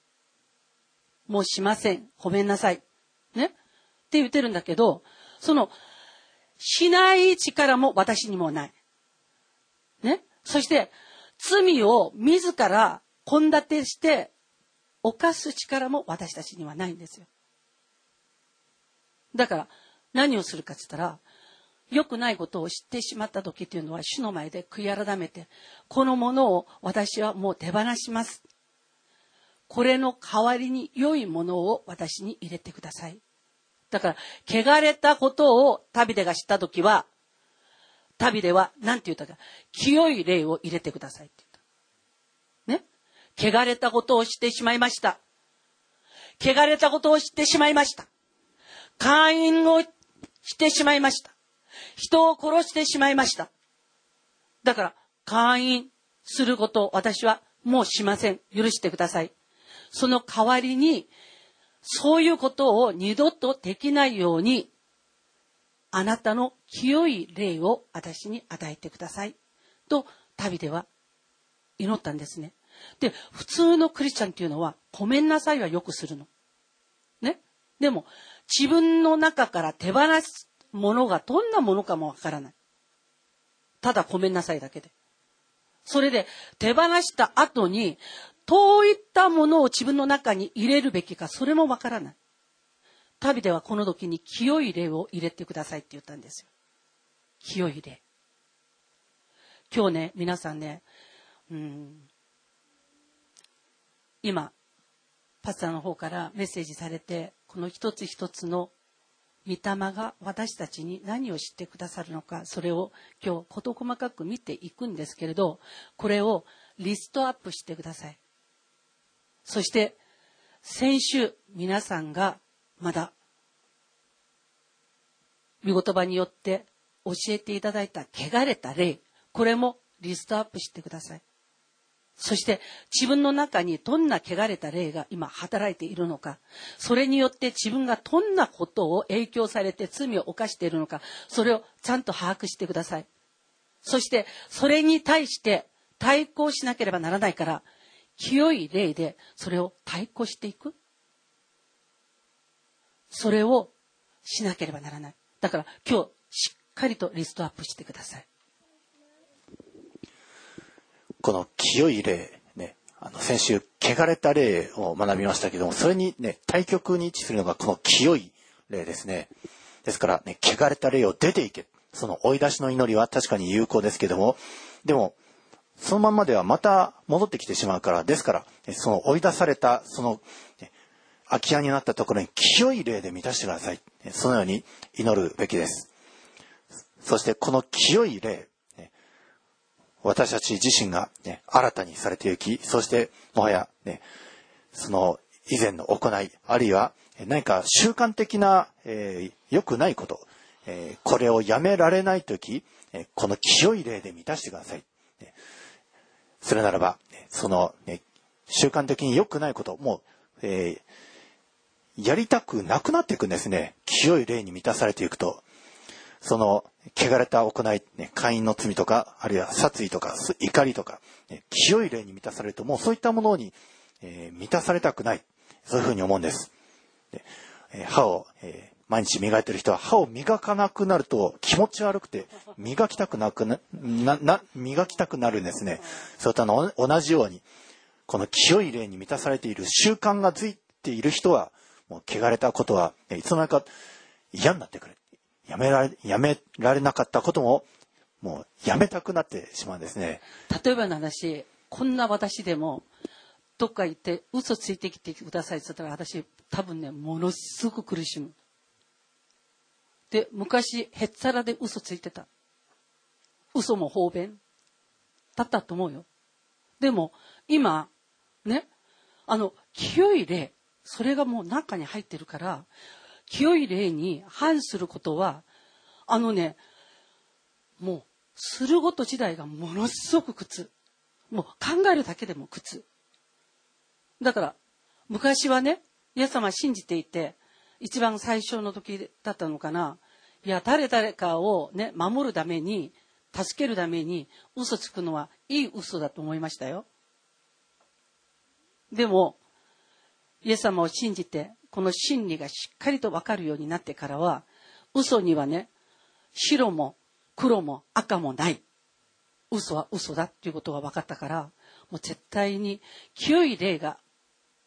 B: もうしません。ごめんなさい。ね？って言ってるんだけど、その、しない力も私にもない。ね？そして、罪を自ら献立して犯す力も私たちにはないんですよ。だから、何をするかって言ったら、良くないことを知ってしまった時っていうのは、主の前で悔い改めて、このものを私はもう手放します。これの代わりに良いものを私に入れてください。だから、汚れたことを旅でが知った時は、旅では、なんて言ったか、清い霊を入れてくださいって言った。ね？汚れたことをしてしまいました。汚れたことを知ってしまいました。会員をしてしまいました。人を殺してしまいました。だから、会員することを私はもうしません。許してください。その代わりに、そういうことを二度とできないように、あなたの清い霊を私に与えてください。と、旅では祈ったんですね。で、普通のクリスチャンっていうのは、ごめんなさいはよくするの。ね？でも、自分の中から手放すものがどんなものかもわからない。ただごめんなさいだけで。それで手放した後に、どういったものを自分の中に入れるべきか、それもわからない。旅ではこの時に清い霊を入れてくださいって言ったんですよ。清い霊。今日ね、皆さんね、うん、今、パスタの方からメッセージされて、この一つ一つの御霊が私たちに何を知ってくださるのか、それを今日事細かく見ていくんですけれど、これをリストアップしてください。そして、先週皆さんがまだ、御言葉によって教えていただいた汚れた霊、これもリストアップしてください。そして自分の中にどんな汚れた霊が今働いているのか、それによって自分がどんなことを影響されて罪を犯しているのか、それをちゃんと把握してください。そしてそれに対して対抗しなければならないから、清い霊でそれを対抗していく。それをしなければならない。だから今日しっかりとリストアップしてください。
A: この清い霊、ね、あの、先週、汚れた霊を学びましたけども、それにね、対極に位置するのがこの清い霊ですね。ですからね、汚れた霊を出ていけ。その追い出しの祈りは確かに有効ですけども、でも、そのままではまた戻ってきてしまうから、ですから、その追い出された、その、空き家になったところに清い霊で満たしてください。そのように祈るべきです。そしてこの清い霊、私たち自身が、ね、新たにされていき、そしてもはや、ね、その以前の行い、あるいは何か習慣的な、えー、良くないこと、えー、これをやめられないとき、この清い霊で満たしてください。ね、それならば、その、ね、習慣的に良くないこと、もう、えー、やりたくなくなっていくんですね。清い霊に満たされていくと。その、汚れた行い、ね、会員の罪とか、あるいは殺意とか、怒りとか、ね、清い霊に満たされると、もうそういったものに、えー満たされたくない。そういうふうに思うんです。でえー歯を、えー毎日磨いてる人は歯を磨かなくなると気持ち悪くて磨きたくなくな、な、な磨きたくなるんですね。それとあの同じように、この清い霊に満たされている習慣がついている人は、もう汚れたことは、いつの間にか嫌になってくる。やめられ、やめられなかったことも、もうやめたくなってしまうんですね。
B: 例えばの話、こんな私でも、どっか行って嘘ついてきてくださいって言ったら私多分ね、ものすごく苦しむ。で、昔、へっちゃらで嘘ついてた。嘘も方便だったと思うよ。でも、今、ね、あの、清い霊、それがもう中に入ってるから、清い霊に反することは、あのね、もう、すること自体がものすごく苦痛。もう考えるだけでも苦痛。だから、昔はね、イエス様信じていて、一番最初の時だったのかな。いや、誰々かをね、守るために、助けるために、嘘つくのはいい嘘だと思いましたよ。でも、イエス様を信じて、この真理がしっかりとわかるようになってからは、嘘にはね、白も黒も赤もない。嘘は嘘だっていうことが分かったから、もう絶対に清い霊が、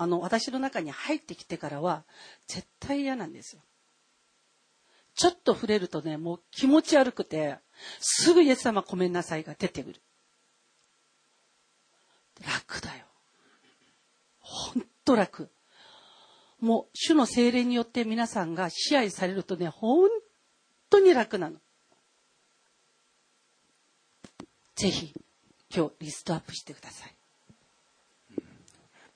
B: あの、私の中に入ってきてからは、絶対嫌なんですよ。ちょっと触れるとね、もう気持ち悪くて、すぐイエス様ごめんなさいが出てくる。楽だよ。ほんと楽。もう、主の精霊によって皆さんが支配されるとね、本当に楽なの。ぜひ、今日リストアップしてください。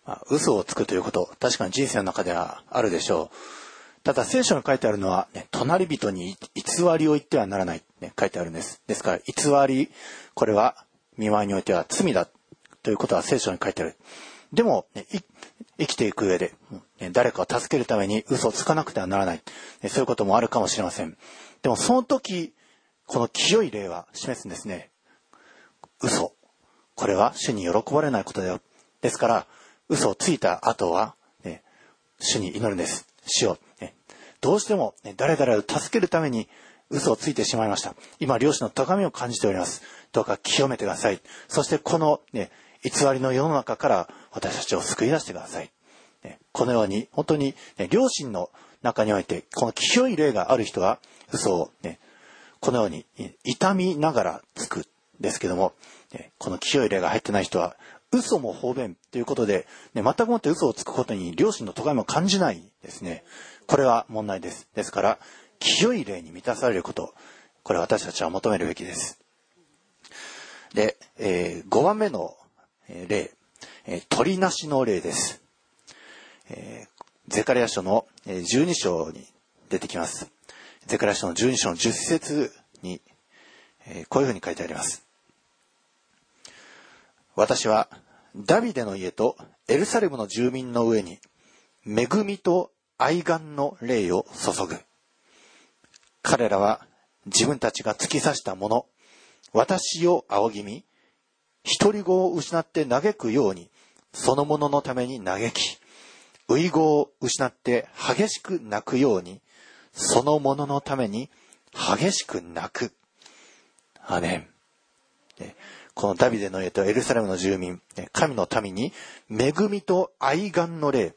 A: まあ、嘘をつくということ、確かに人生の中ではあるでしょう。ただ聖書に書いてあるのは、ね、隣人に偽りを言ってはならない、ね、書いてあるんです。ですから、偽り、これは見舞いにおいては罪だということは聖書に書いてある。でも、ね、生きていく上で、ね誰かを助けるために嘘をつかなくてはならない、ねそういうこともあるかもしれません。でもその時、この清い例は示すんですね。嘘。これは主に喜ばれないことだよ。ですから、嘘をついた後は、ね、主に祈るんです。主を、ね、どうしても、ね、誰々を助けるために嘘をついてしまいました。今、漁師の高みを感じております。どうか清めてください。そしてこの、ね、偽りの世の中から私たちを救い出してください。ねこのように、本当に、ね、両親の中において、この清い霊がある人は、嘘を、ね、このように、痛みながらつく。ですけども、この清い霊が入ってない人は、嘘も方便ということで、ね、全くもって嘘をつくことに両親の咎めも感じないですね。これは問題です。ですから、清い霊に満たされること、これ私たちは求めるべきです。で、え5番目の例、えー鳥なしの例です。えーゼカリア書のえー12章に出てきます。ゼカリア書の12章の10節に、えーこういうふうに書いてあります。私はダビデの家とエルサレムの住民の上に恵みと愛願の霊を注ぐ。彼らは自分たちが突き刺したもの、私を仰ぎ見、独り子を失って嘆くように、そのもののために嘆き、遺語を失って激しく泣くように、そのもののために激しく泣く。アメン。このダビデの家とエルサレムの住民、神の民に恵みと愛願の霊、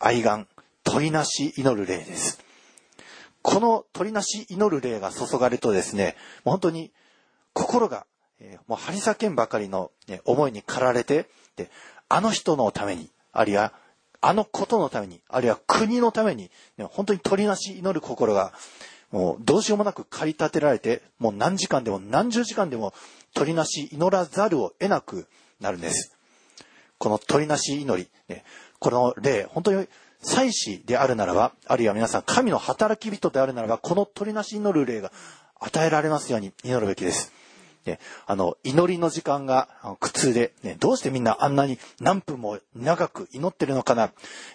A: 愛願、鳥なし祈る霊です。この鳥なし祈る霊が注がれるとですね、もう本当に心が、もう張り裂けんばかりの、思いに駆られて、で、あの人のために、あるいは、あのことのために、あるいは国のために、本当に鳥なし祈る心が、もうどうしようもなく駆り立てられて、もう何時間でも何十時間でも鳥なし祈らざるを得なくなるんです。この鳥なし祈り、ね、この霊、本当に祭司であるならば、あるいは皆さん神の働き人であるならば、この鳥なし祈る霊が与えられますように祈るべきです。ね、あの、祈りの時間が苦痛で、ね、どうしてみんなあんなに何分も長く祈ってるのかな、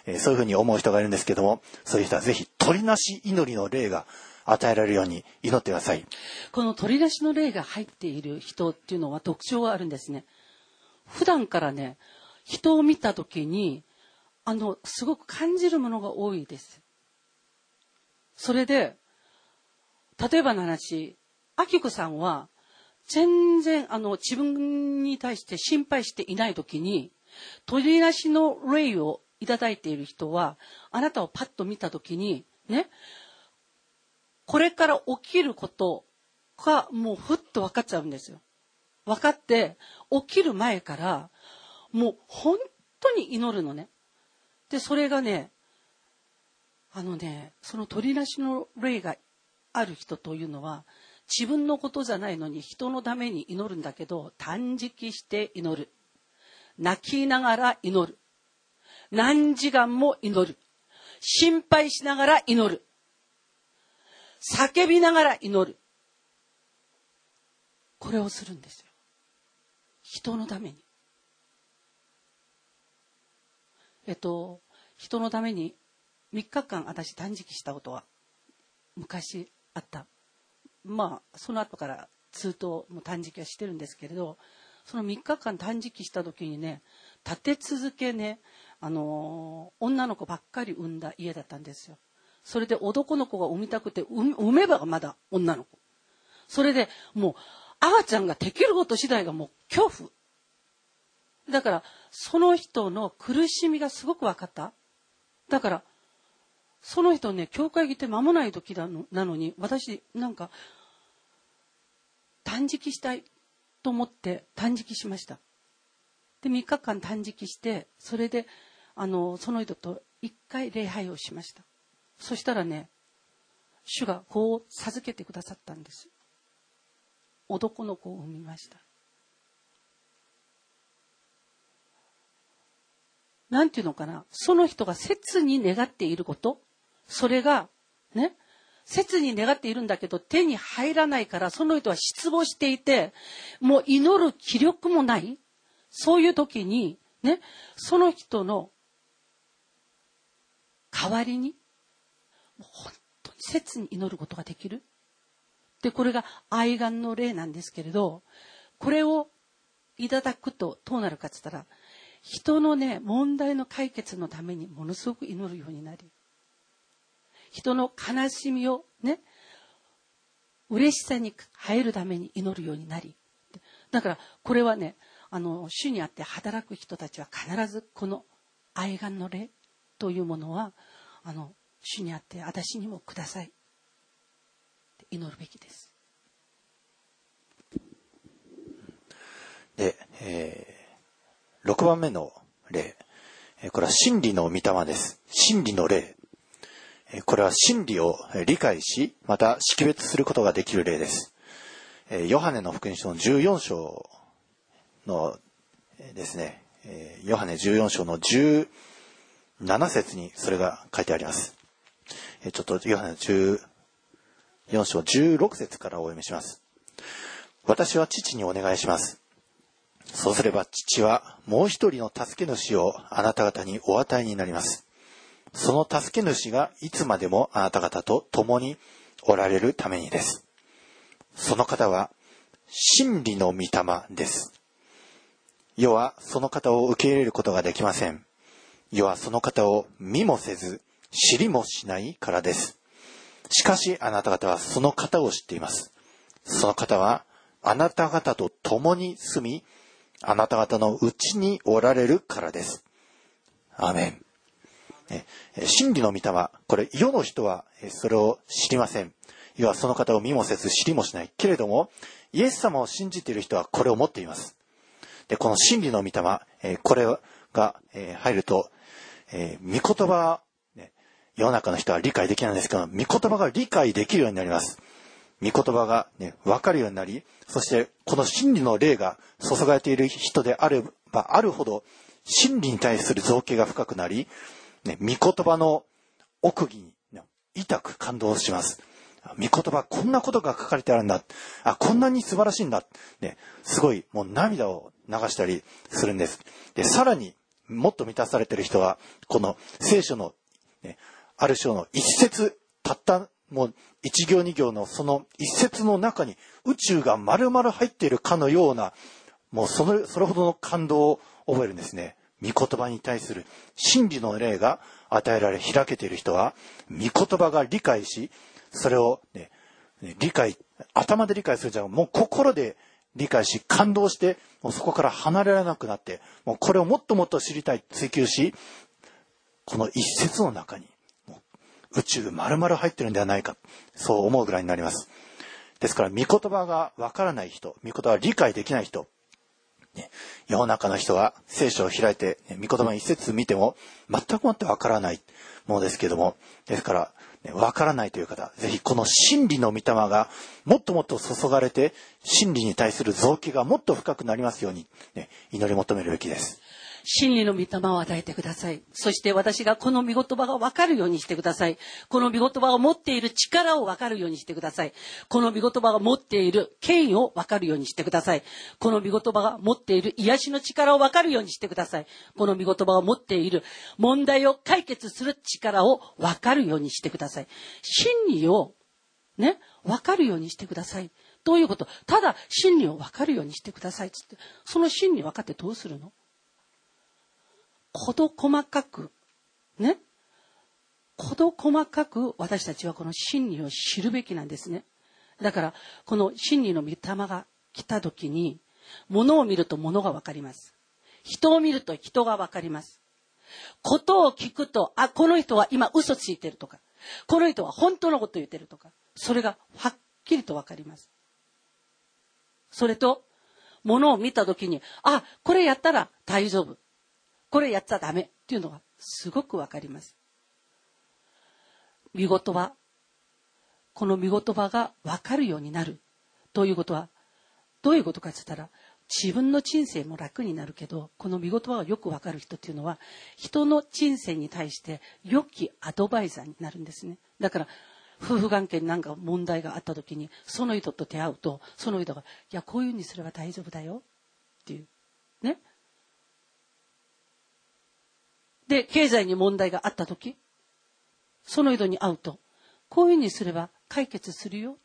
A: えーそういうふうに思う人がいるんですけども、そういう人はぜひ鳥なし祈りの霊が与えられるように祈ってください。
B: この取り出しの霊が入っている人っていうのは特徴があるんですね。普段からね、人を見た時に、あの、すごく感じるものが多いです。それで、例えばの話、アキコさんは、全然、あの、自分に対して心配していない時に、取り出しの霊をいただいている人は、あなたをパッと見た時に、ね、これから起きることがもうふっと分かっちゃうんですよ。分かって、起きる前から、もう本当に祈るのね。で、それがね、あのね、その取り出しの霊がある人というのは、自分のことじゃないのに人のために祈るんだけど、断食して祈る。泣きながら祈る。何時間も祈る。心配しながら祈る。叫びながら祈る。これをするんですよ。人のために。えっと、人のために3日間私断食したことは昔あった。まあ、その後からずっとも断食はしてるんですけれど、その3日間断食した時にね、立て続けね、あのー、女の子ばっかり産んだ家だったんですよ。それで男の子が産みたくて、産めばまだ女の子。それでもう赤ちゃんができること次第がもう恐怖。だから、その人の苦しみがすごく分かった。だから、その人ね、教会来て間もない時なのなのに、私、なんか、断食したいと思って断食しました。で、3日間断食して、それで、あの、その人と1回礼拝をしました。そしたらね、主が子を授けてくださったんです。男の子を産みました。なんていうのかな、その人が切に願っていること、それが、ね、切に願っているんだけど手に入らないからその人は失望していて、もう祈る気力もない。そういう時に、ね、その人の代わりに、本当に切に祈ることができる。で、これが愛願の例なんですけれど、これをいただくとどうなるかって言ったら、人のね、問題の解決のためにものすごく祈るようになり、人の悲しみをね、嬉しさに変えるために祈るようになり、だからこれはね、あの、主にあって働く人たちは必ずこの愛願の霊というものは、あの、主にあって私にもください。祈るべきです。
A: で、えー、6番目の例。これは真理の御霊です。真理の霊。これは真理を理解し、また識別することができる例です。ヨハネの福音書の14章のですね、ヨハネ14章の17節にそれが書いてあります。ちょっとヨハネ14章16節からお読みします。私は父にお願いします。そうすれば父はもう一人の助け主をあなた方にお与えになります。その助け主がいつまでもあなた方と共におられるためにです。その方は真理の御霊です。世はその方を受け入れることができません。世はその方を見もせず、知りもしないからです。しかしあなた方はその方を知っています。その方はあなた方と共に住み、あなた方のうちにおられるからです。アメン。真理の御霊、これ世の人はそれを知りません。要はその方を見もせず知りもしない。けれども、イエス様を信じている人はこれを持っています。で、この真理の御霊、これが入ると、御言葉、世の中の人は理解できないんですけど、御言葉が理解できるようになります。御言葉がね、わかるようになり、そしてこの真理の霊が注がれている人であればあるほど、真理に対する造形が深くなり、ね、御言葉の奥義に、ね、痛く感動します。御言葉、こんなことが書かれてあるんだ。あ、こんなに素晴らしいんだ。ね、すごい、もう涙を流したりするんです。で、さらに、もっと満たされている人は、この聖書の、ね、ある章の一節、たったもう一行二行のその一節の中に宇宙が丸々入っているかのような、もうその、それほどの感動を覚えるんですね。御言葉に対する真理の霊が与えられ開けている人は、御言葉が理解し、それを、ね、理解、頭で理解するじゃん、もう心で理解し、感動して、もうそこから離れられなくなって、もうこれをもっともっと知りたい、追求し、この一節の中に、宇宙丸々入ってるんではないか、そう思うぐらいになります。ですから、御言葉がわからない人、御言葉が理解できない人、ね、世の中の人は聖書を開いて、ね、御言葉一節見ても全くもってわからないものですけども、ですから、ね、わからないという方、ぜひこの真理の御霊がもっともっと注がれて、真理に対する造形がもっと深くなりますように、ね、祈り求めるべきです。
B: 真理の御霊を与えてください。そして私がこの御言葉が分かるようにしてください。この御言葉を持っている力を分かるようにしてください。この御言葉が持っている権威を分かるようにしてください。この御言葉が持っている癒しの力を分かるようにしてください。この御言葉が持っている問題を解決する力を分かるようにしてください。真理をね、分かるようにしてください。どういうこと？ただ真理を分かるようにしてください。つって。その真理分かってどうするの？事細かく、ね？事細かく私たちはこの真理を知るべきなんですね。だから、この真理の御霊が来た時に、物を見ると物がわかります。人を見ると人がわかります。ことを聞くと、あ、この人は今嘘ついてるとか、この人は本当のこと言ってるとか、それがはっきりとわかります。それと、物を見た時に、あ、これやったら大丈夫。これやっちゃダメっていうのがすごくわかります。見言葉。この見言葉がわかるようになるということは、どういうことかって言ったら、自分の人生も楽になるけど、この見言葉がよくわかる人っていうのは、人の人生に対して良きアドバイザーになるんですね。だから、夫婦関係に何か問題があった時に、その人と出会うと、その人が、いや、こういうふうにすれば大丈夫だよっていう。ね。で、経済に問題があった時、その人に会うと、こういうふうにすれば解決するよ。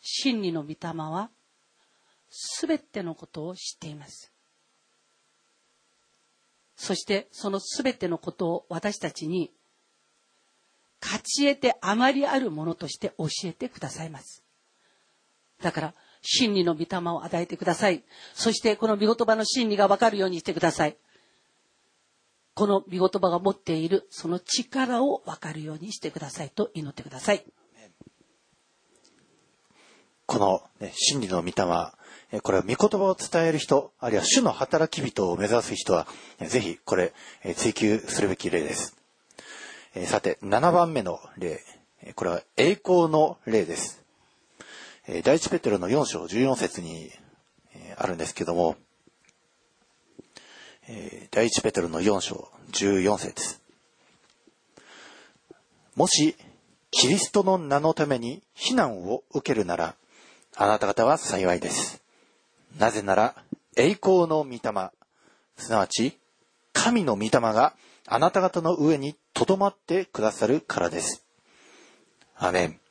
B: 真理の御霊は、すべてのことを知っています。そして、そのすべてのことを私たちに、勝ち得てあまりあるものとして教えてくださいます。だから、真理の御霊を与えてください。そしてこの御言葉の真理がわかるようにしてください。この御言葉が持っているその力をわかるようにしてくださいと祈ってください。
A: この、ね、真理の御霊、これは御言葉を伝える人、あるいは主の働き人を目指す人は、ぜひこれ、追求するべき例です。さて、7番目の例。これは栄光の例です。第一ペテロの4章14節にあるんですけども、第一ペテロの4章14節もし、キリストの名のために非難を受けるなら、あなた方は幸いです。なぜなら、栄光の御霊、すなわち、神の御霊があなた方の上に留まってくださるからです。アメン。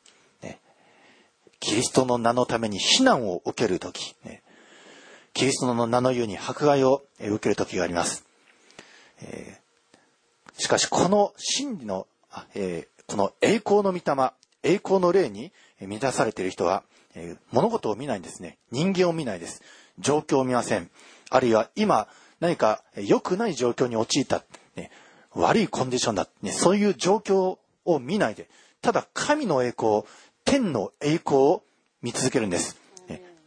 A: キリストの名のために非難を受けるとき、キリストの名のように迫害を受けるときがあります。え、しかし、この真理の、え、この栄光の御霊、栄光の霊に満たされている人は、え、物事を見ないんですね。人間を見ないです。状況を見ません。あるいは今、何か良くない状況に陥った、ね、悪いコンディションだ、ね、そういう状況を見ないで、ただ神の栄光、天の栄光を見続けるんです。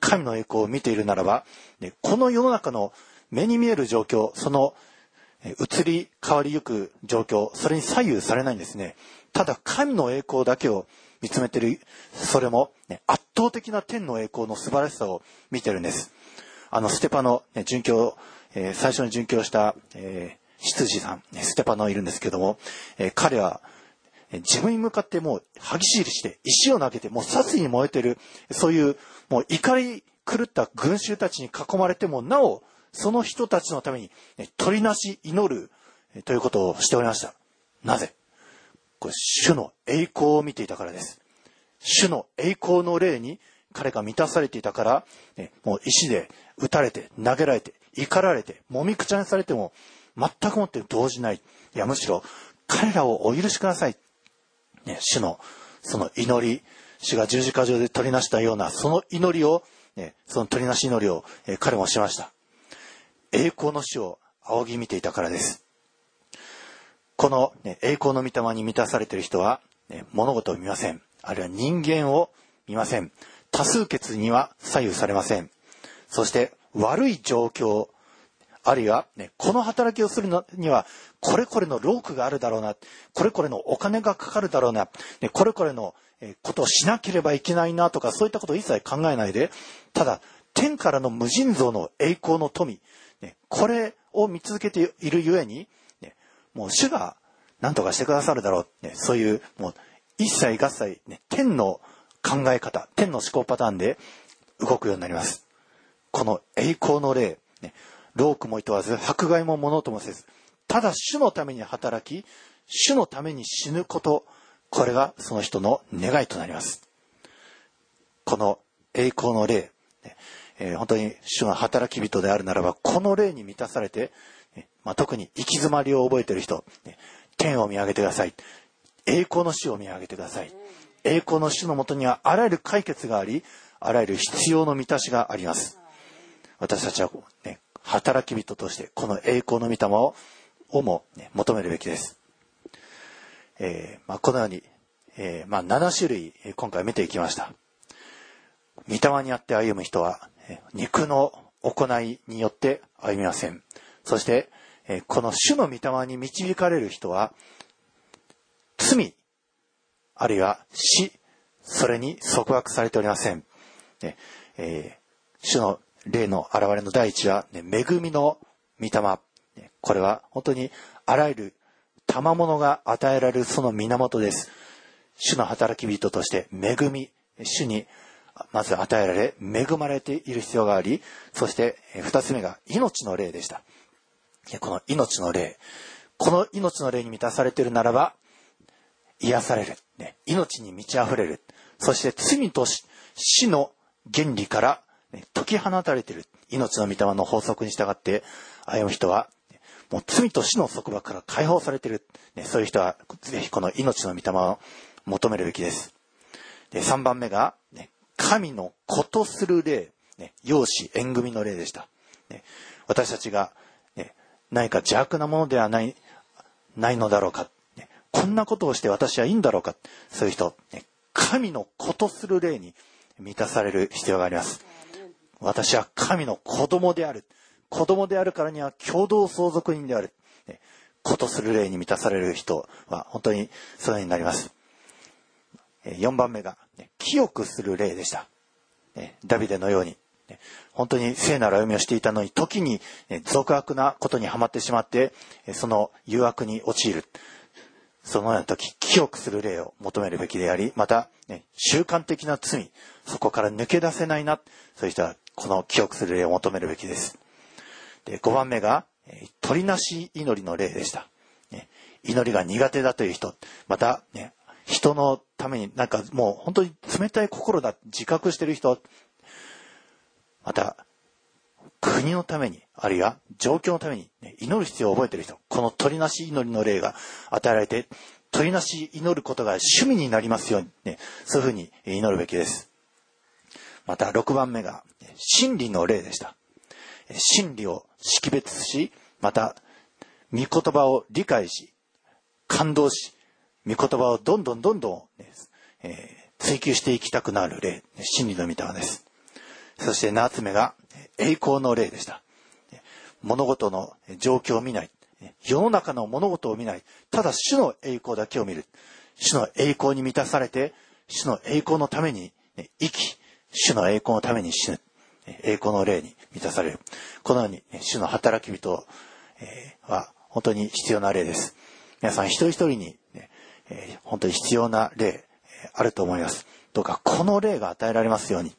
A: 神の栄光を見ているならば、この世の中の目に見える状況、その移り変わりゆく状況、それに左右されないんですね。ただ神の栄光だけを見つめてる、それも、圧倒的な天の栄光の素晴らしさを見てるんです。あの、ステパの、ね、殉教、えー、最初に殉教した、えー、執事さん、ステパノいるんですけども、えー、彼は、自分に向かってもう歯ぎしりして石を投げてもう殺意に燃えてるそういうもう怒り狂った群衆たちに囲まれてもなおその人たちのために取りなし祈るということをしておりました。なぜ？これ主の栄光を見ていたからです。主の栄光の霊に彼が満たされていたから、ね、もう石で撃たれて、投げられて、怒られて、もみくちゃにされても、全くもって動じない。いや、むしろ、彼らをお許しください。ね、主の、その祈り、主が十字架上で取りなしたような、その祈りを、ね、その取りなし祈りを、え彼もしました。栄光の主を仰ぎ見ていたからです。この、ね、栄光の御霊に満たされている人は、ね、物事を見ません。あるいは人間を見ません。多数決には左右されません。そして悪い状況、あるいは、ね、この働きをするのには、これこれの労苦があるだろうな、これこれのお金がかかるだろうな、ね、これこれのことをしなければいけないなとか、そういったことを一切考えないで、ただ、天からの無尽蔵の栄光の富、ね、これを見続けているゆえに、ね、もう主が何とかしてくださるだろう、ね、そういう、もう一切合切、ね、天の考え方、天の思考パターンで動くようになります。この栄光の霊、ね、労苦も厭わず、迫害も物ともせず、ただ主のために働き、主のために死ぬこと、これがその人の願いとなります。この栄光の霊、えー本当に主の働き人であるならば、この霊に満たされて、まあ、特に行き詰まりを覚えている人、天を見上げてください。栄光の主を見上げてください。栄光の主のもとにはあらゆる解決があり、あらゆる必要の満たしがあります。私たちは、ね、働き人として、この栄光の御霊ををも、ね、求めるべきです。えーまあ、このように、えーまあ、7種類、今回見ていきました。御霊にあって歩む人は、え肉の行いによって歩みません。そして、えーこの主の御霊に導かれる人は、罪、あるいは死、それに束縛されておりません。えー主の霊の現れの第一は、ね、恵みの御霊。これは本当にあらゆる賜物が与えられるその源です。主の働き人として恵み、主にまず与えられ、恵まれている必要があり、そして二つ目が命の霊でした。この命の霊。この命の霊に満たされているならば、癒される。命に満ち溢れる。そして罪と死の原理から、解き放たれている。命の御霊の法則に従って歩む人は、もう罪と死の束縛から解放されている。ね、そういう人は、ぜひこの命の御霊を求めるべきです。で、3番目が、ね、神のことする霊、ね、養子縁組の霊でした。ね、私たちが、ね、何か邪悪なものではない、ないのだろうか。ねこんなことをして私はいいんだろうか。そういう人、ね神のことする霊に満たされる必要があります。私は神の子供である。子供であるからには共同相続人である。ねことする霊に満たされる人は本当にそういうようになります。え4番目が、ね清くする霊でした。ねダビデのように、ね本当に聖なる歩みをしていたのに、時に、ね俗悪なことにはまってしまって、えその誘惑に陥る。そのような時、清くする霊を求めるべきであり、また、ね、習慣的な罪、そこから抜け出せないな、そういう人は、この清くする霊を求めるべきです。で、5番目が、えー取りなし祈りの霊でした。ね祈りが苦手だという人、また、ね、人のためになんかもう本当に冷たい心だ自覚してる人、また、国のために、あるいは状況のために、ね、祈る必要を覚えている人、この取りなし祈りの霊が与えられて、取りなし祈ることが趣味になりますように、ね、そういうふうに祈るべきです。また、6番目が、真理の霊でした。真理を識別し、また、御言葉を理解し、感動し、御言葉をどんどんどんどん、ねえー追求していきたくなる霊、真理の御霊です。そして7つ目が、栄光の霊でした。物事の状況を見ない。世の中の物事を見ない。ただ主の栄光だけを見る。主の栄光に満たされて、主の栄光のために生き、主の栄光のために死ぬ。栄光の霊に満たされる。このように、主の働き人は本当に必要な霊です。皆さん一人一人に、ね本当に必要な霊、あると思います。どうかこの霊が与えられますように、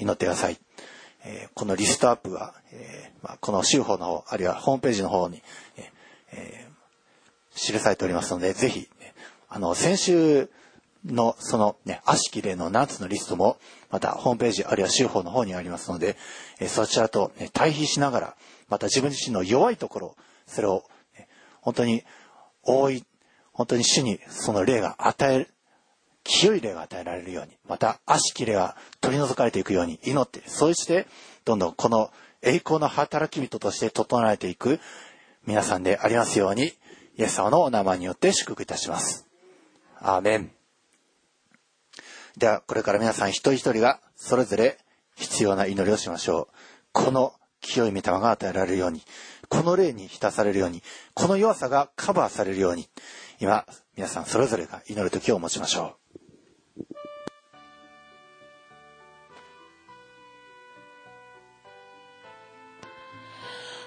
A: 祈ってください。えーこのリストアップは、えーまあ、この週報の方、あるいはホームページの方に、えー記されておりますので、ぜひ、あの、先週のそのね、悪しき例の7つのリストも、またホームページあるいは州法の方にありますので、えそちらと、ね、対比しながら、また自分自身の弱いところ、それを、ね、本当に多い、本当に主にその霊が与える、清い霊が与えられるように、また悪しき霊が取り除かれていくように祈って、そうして、どんどんこの栄光の働き人として整えていく皆さんでありますように、イエス様のお名前によって祝福いたします。アーメン。では、これから皆さん一人一人がそれぞれ必要な祈りをしましょう。この清い御霊が与えられるように、この霊に浸されるように、この弱さがカバーされるように、今、皆さんそれぞれが祈る時を持ちましょう。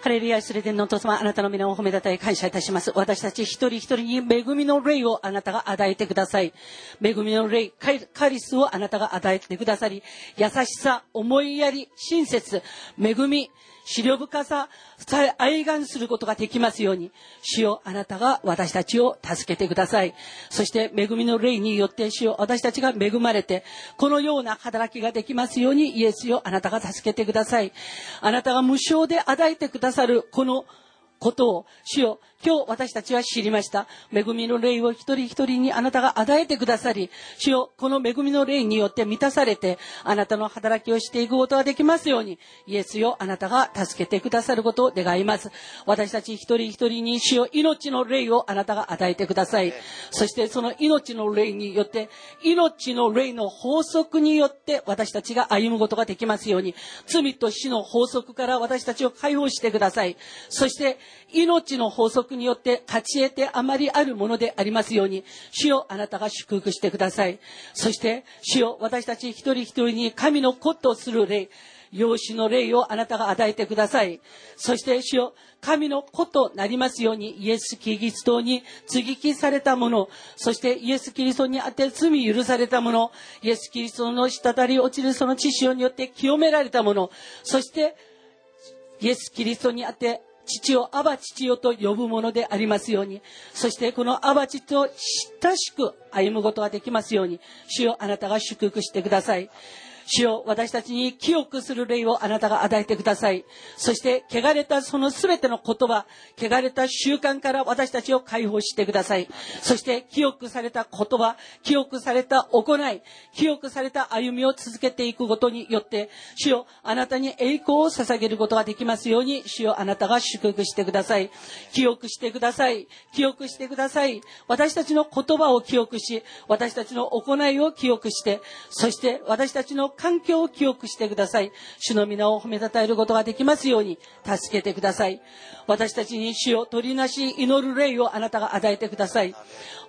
B: ハレルヤスレデンのお父様、あなたの皆を褒めたたえ感謝いたします。私たち一人一人に恵みの霊をあなたが与えてください。恵みの霊、カリスをあなたが与えてくださり、優しさ、思いやり、親切、恵み、資料深ささえ、愛願することができますように、主よあなたが私たちを助けてください。そして恵みの霊によって主よ私たちが恵まれて、このような働きができますようにイエスよあなたが助けてください。あなたが無償で与えてくださるこのことを、主よ、今日私たちは知りました。恵みの霊を一人一人にあなたが与えてくださり、主よ、この恵みの霊によって満たされて、あなたの働きをしていくことができますように、イエスよ、あなたが助けてくださることを願います。私たち一人一人に主よ、命の霊をあなたが与えてください。そしてその命の霊によって、命の霊の法則によって私たちが歩むことができますように、罪と死の法則から私たちを解放してください。そして、命の法則によって勝ち得てあまりあるものでありますように、主よあなたが祝福してください。そして、主よ私たち一人一人に神の子とする霊、養子の霊をあなたが与えてください。そして主よ、神の子となりますように、イエス・キリストに接ぎ木されたもの、そしてイエス・キリストにあって罪許されたもの、イエス・キリストの滴り落ちるその知潮によって清められたもの、そして、イエス・キリストにあって父をアバ父よと呼ぶものでありますように、そしてこのアバ父と親しく歩むことができますように、主よあなたが祝福してください。主よ私たちに記憶する霊をあなたが与えてください。そして、汚れたその全ての言葉、汚れた習慣から私たちを解放してください。そして、記憶された言葉、記憶された行い、記憶された歩みを続けていくことによって、主よあなたに栄光を捧げることができますように、主よあなたが祝福してください。記憶してください。記憶してください。私たちの言葉を記憶し、私たちの行いを記憶して、そして私たちの環境を記憶してください。主の皆を褒めたたえることができますように助けてください。私たちに主を取りなし祈る霊をあなたが与えてください。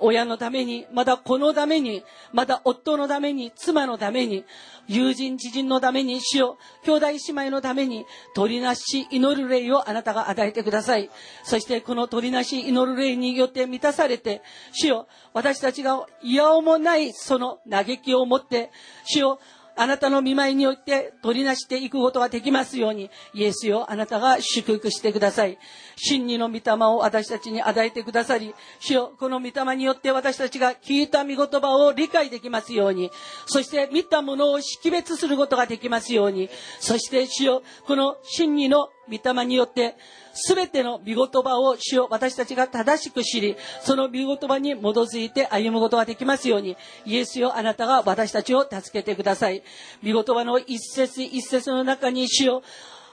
B: 親のために、まだ子のために、まだ夫のために、妻のために、友人、知人のために、主よ、兄弟姉妹のために、取りなし祈る霊をあなたが与えてください。そしてこの取りなし祈る霊によって満たされて、主よ、私たちが嫌おもないその嘆きを持って、主よ、あなたの見舞いによって取りなしていくことができますように、イエスよ、あなたが祝福してください。真理の御霊を私たちに与えてくださり、主よ、この御霊によって私たちが聞いた御言葉を理解できますように、そして見たものを識別することができますように、そして主よ、この真理の御霊によって、すべての御言葉を主を私たちが正しく知り、その御言葉に基づいて歩むことができますように、イエスよあなたが私たちを助けてください。御言葉の一節一節の中に主よ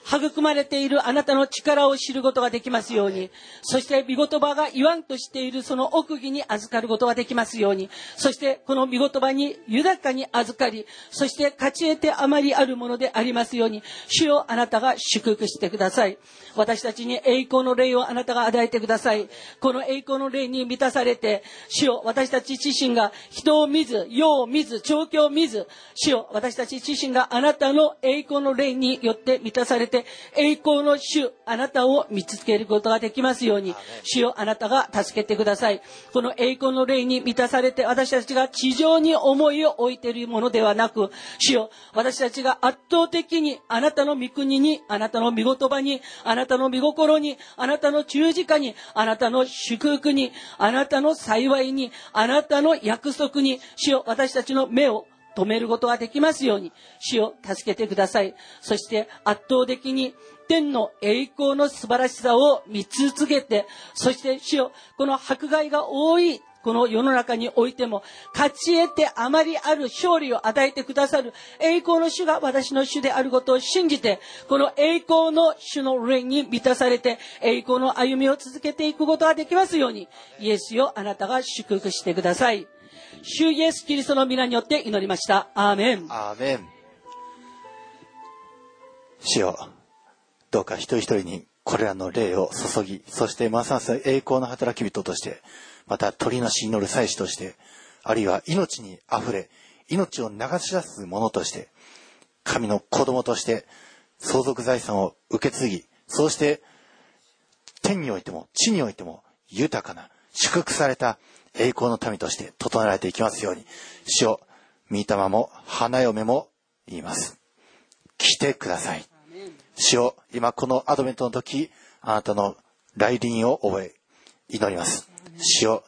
B: 育まれているあなたの力を知ることができますように、そして御言葉が言わんとしているその奥義に預かることができますように、そしてこの御言葉に豊かに預かり、そして勝ち得てあまりあるものでありますように、主よあなたが祝福してください。私たちに栄光の霊をあなたが与えてください。この栄光の霊に満たされて、主よ私たち自身が人を見ず、世を見ず、状況を見ず、主よ私たち自身があなたの栄光の霊によって満たされてて栄光の主、あなたを見つけることができますように、主よあなたが助けてください。この栄光の霊に満たされて私たちが地上に思いを置いているものではなく、主よ私たちが圧倒的にあなたの御国に、あなたの御言葉に、あなたの御心に、あなたの十字架に、あなたの祝福に、あなたの幸いに、あなたの約束に、主よ私たちの目を止めることができますように、主を助けてください。そして圧倒的に天の栄光の素晴らしさを見続けて、そして主よ、この迫害が多いこの世の中においても、勝ち得てあまりある勝利を与えてくださる栄光の主が私の主であることを信じて、この栄光の主の霊に満たされて、栄光の歩みを続けていくことができますように、イエスよあなたが祝福してください。主イエス・キリストの皆によって祈りました。アーメン。
A: アーメン。主よ、どうか一人一人にこれらの霊を注ぎ、そしてますます栄光の働き人として、また鳥なし祈る祭司として、あるいは命に溢れ、命を流し出す者として、神の子供として、相続財産を受け継ぎ、そうして、天においても地においても豊かな、祝福された栄光の民として整えられていきますように、主よ、御霊も花嫁も言います。来てください。主よ、今このアドベントの時、あなたの来臨を覚え、祈ります。主よ、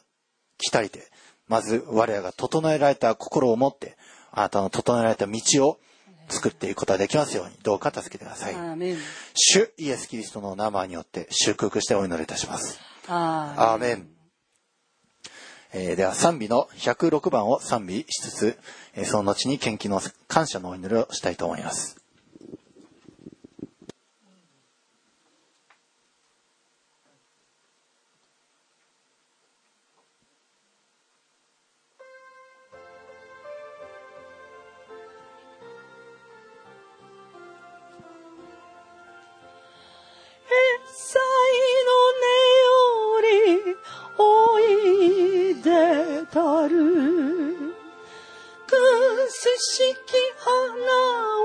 A: 来たりて、まず我らが整えられた心を持って、あなたの整えられた道を作っていくことができますように、どうか助けてください。主イエス・キリストの名前によって祝福してお祈りいたします。
B: ア
A: アーメン。えーでは賛美の106番を賛美しつつ、えーその後に献金の感謝のお祈りをしたいと思います。
B: 祭の音よりおいでたる。くすしき花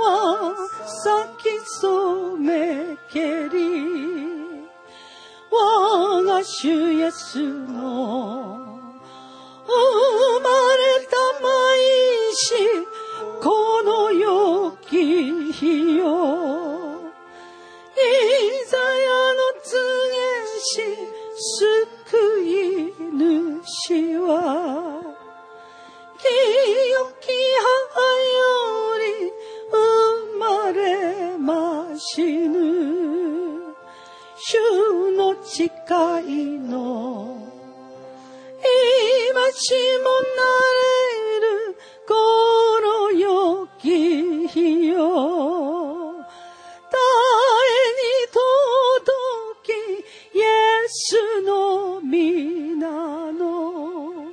B: は咲き染めけり。我が主イエスの生まれたまいしこの良き日よイザヤの告げし救い主は清き母より生まれましぬ。主の誓いの今しもなれるこの良き日よ誰に届きイエスの花の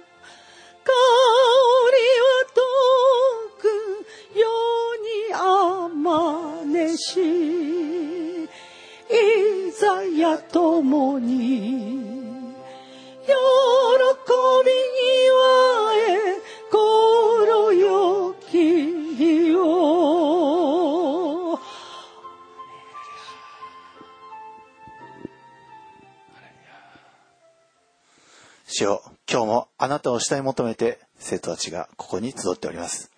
B: 香りは遠く世にあまねしいざやともに喜びには
A: 主よ、今日もあなたを慕い求めて生徒たちがここに集っております。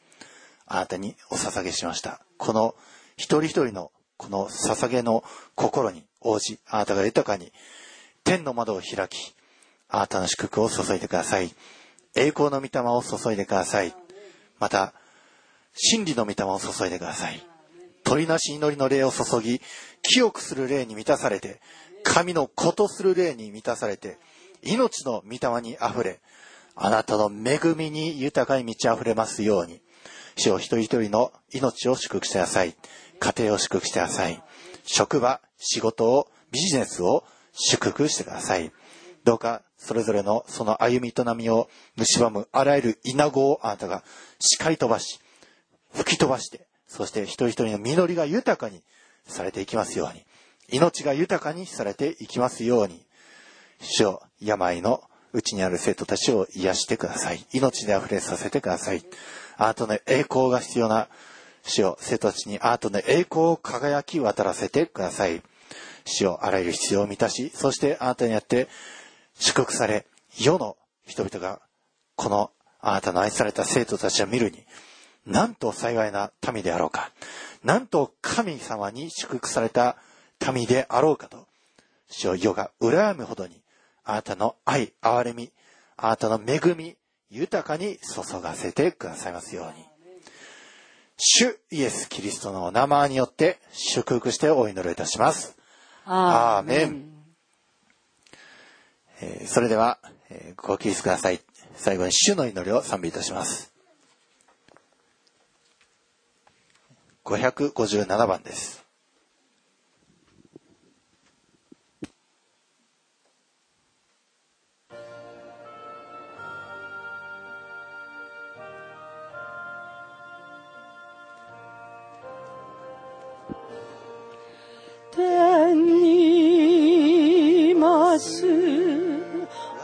A: あなたにお捧げしました。この一人一人のこの捧げの心に応じ、あなたが豊かに天の窓を開き、あなたの祝福を注いでください。栄光の御霊を注いでください。また、真理の御霊を注いでください。鳥なし祈りの霊を注ぎ、清くする霊に満たされて、神の子とする霊に満たされて、命の御霊にあふれ、あなたの恵みに豊かに満ち溢れますように、主を一人一人の命を祝福してください。家庭を祝福してください。職場、仕事を、ビジネスを祝福してください。どうか、それぞれのその歩みと波を蝕むあらゆる稲子をあなたが叱り飛ばし、吹き飛ばして、そして一人一人の実りが豊かにされていきますように、命が豊かにされていきますように、主よ病のうちにある生徒たちを癒してください。命で溢れさせてください。あなたの栄光が必要な主よ、生徒たちにアートの栄光を輝き渡らせてください。主よ、あらゆる必要を満たし、そしてあなたによって祝福され、世の人々がこのあなたの愛された生徒たちを見るに、なんと幸いな民であろうか。なんと神様に祝福された民であろうかと。主よ、世が羨むほどに、あなたの愛、憐れみ、あなたの恵み、豊かに注がせてくださいますように。主イエス・キリストのお名前によって祝福してお祈りいたします。アーメン。えーそれでは、えーご起立ください。最後に主の祈りを賛美いたします。557番です。
B: にいます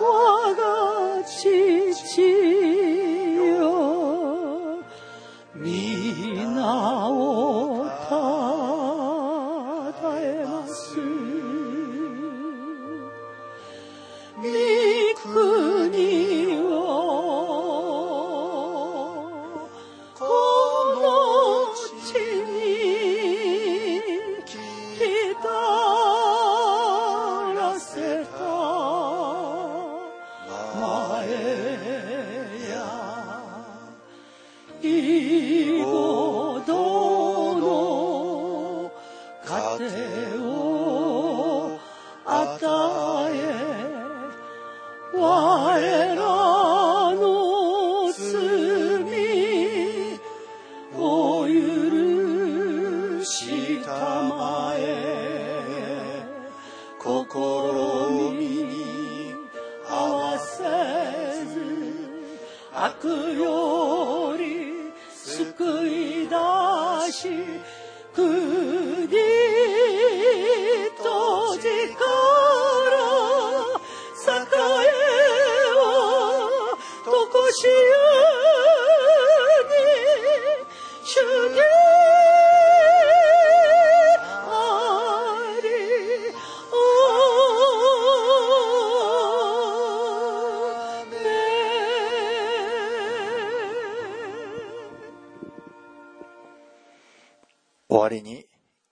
B: 我が父よ悪より救い出し国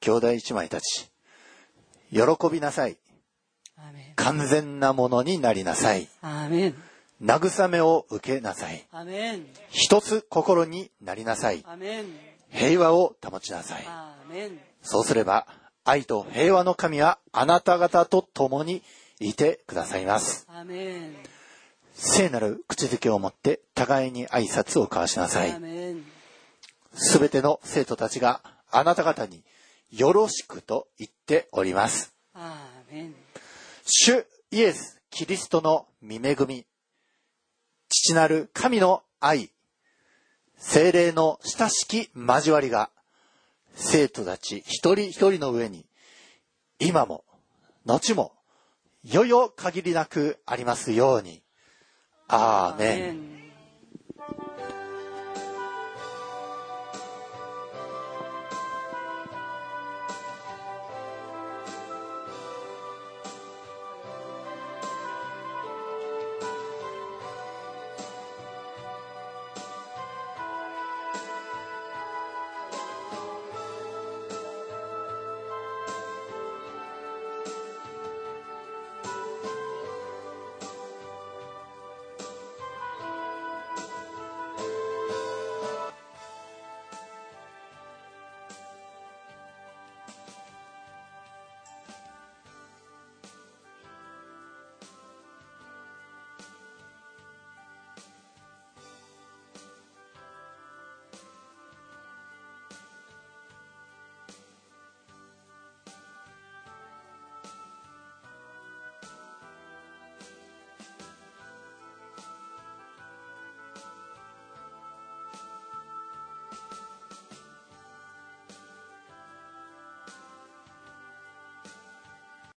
A: 兄弟一枚たち、喜びなさい。完全なものになりなさい。慰めを受けなさい。一つ心になりなさい。平和を保ちなさい。そうすれば、愛と平和の神はあなた方と共にいてくださいます。聖なる口づけを持って互いに挨拶を交わしなさい。すべての生徒たちがあなた方によろしくと言っております。主イエス・キリストの御恵み、父なる神の愛、精霊の親しき交わりが、生徒たち一人一人の上に、今も、後も、よよ限りなくありますように。アーメン。
B: ン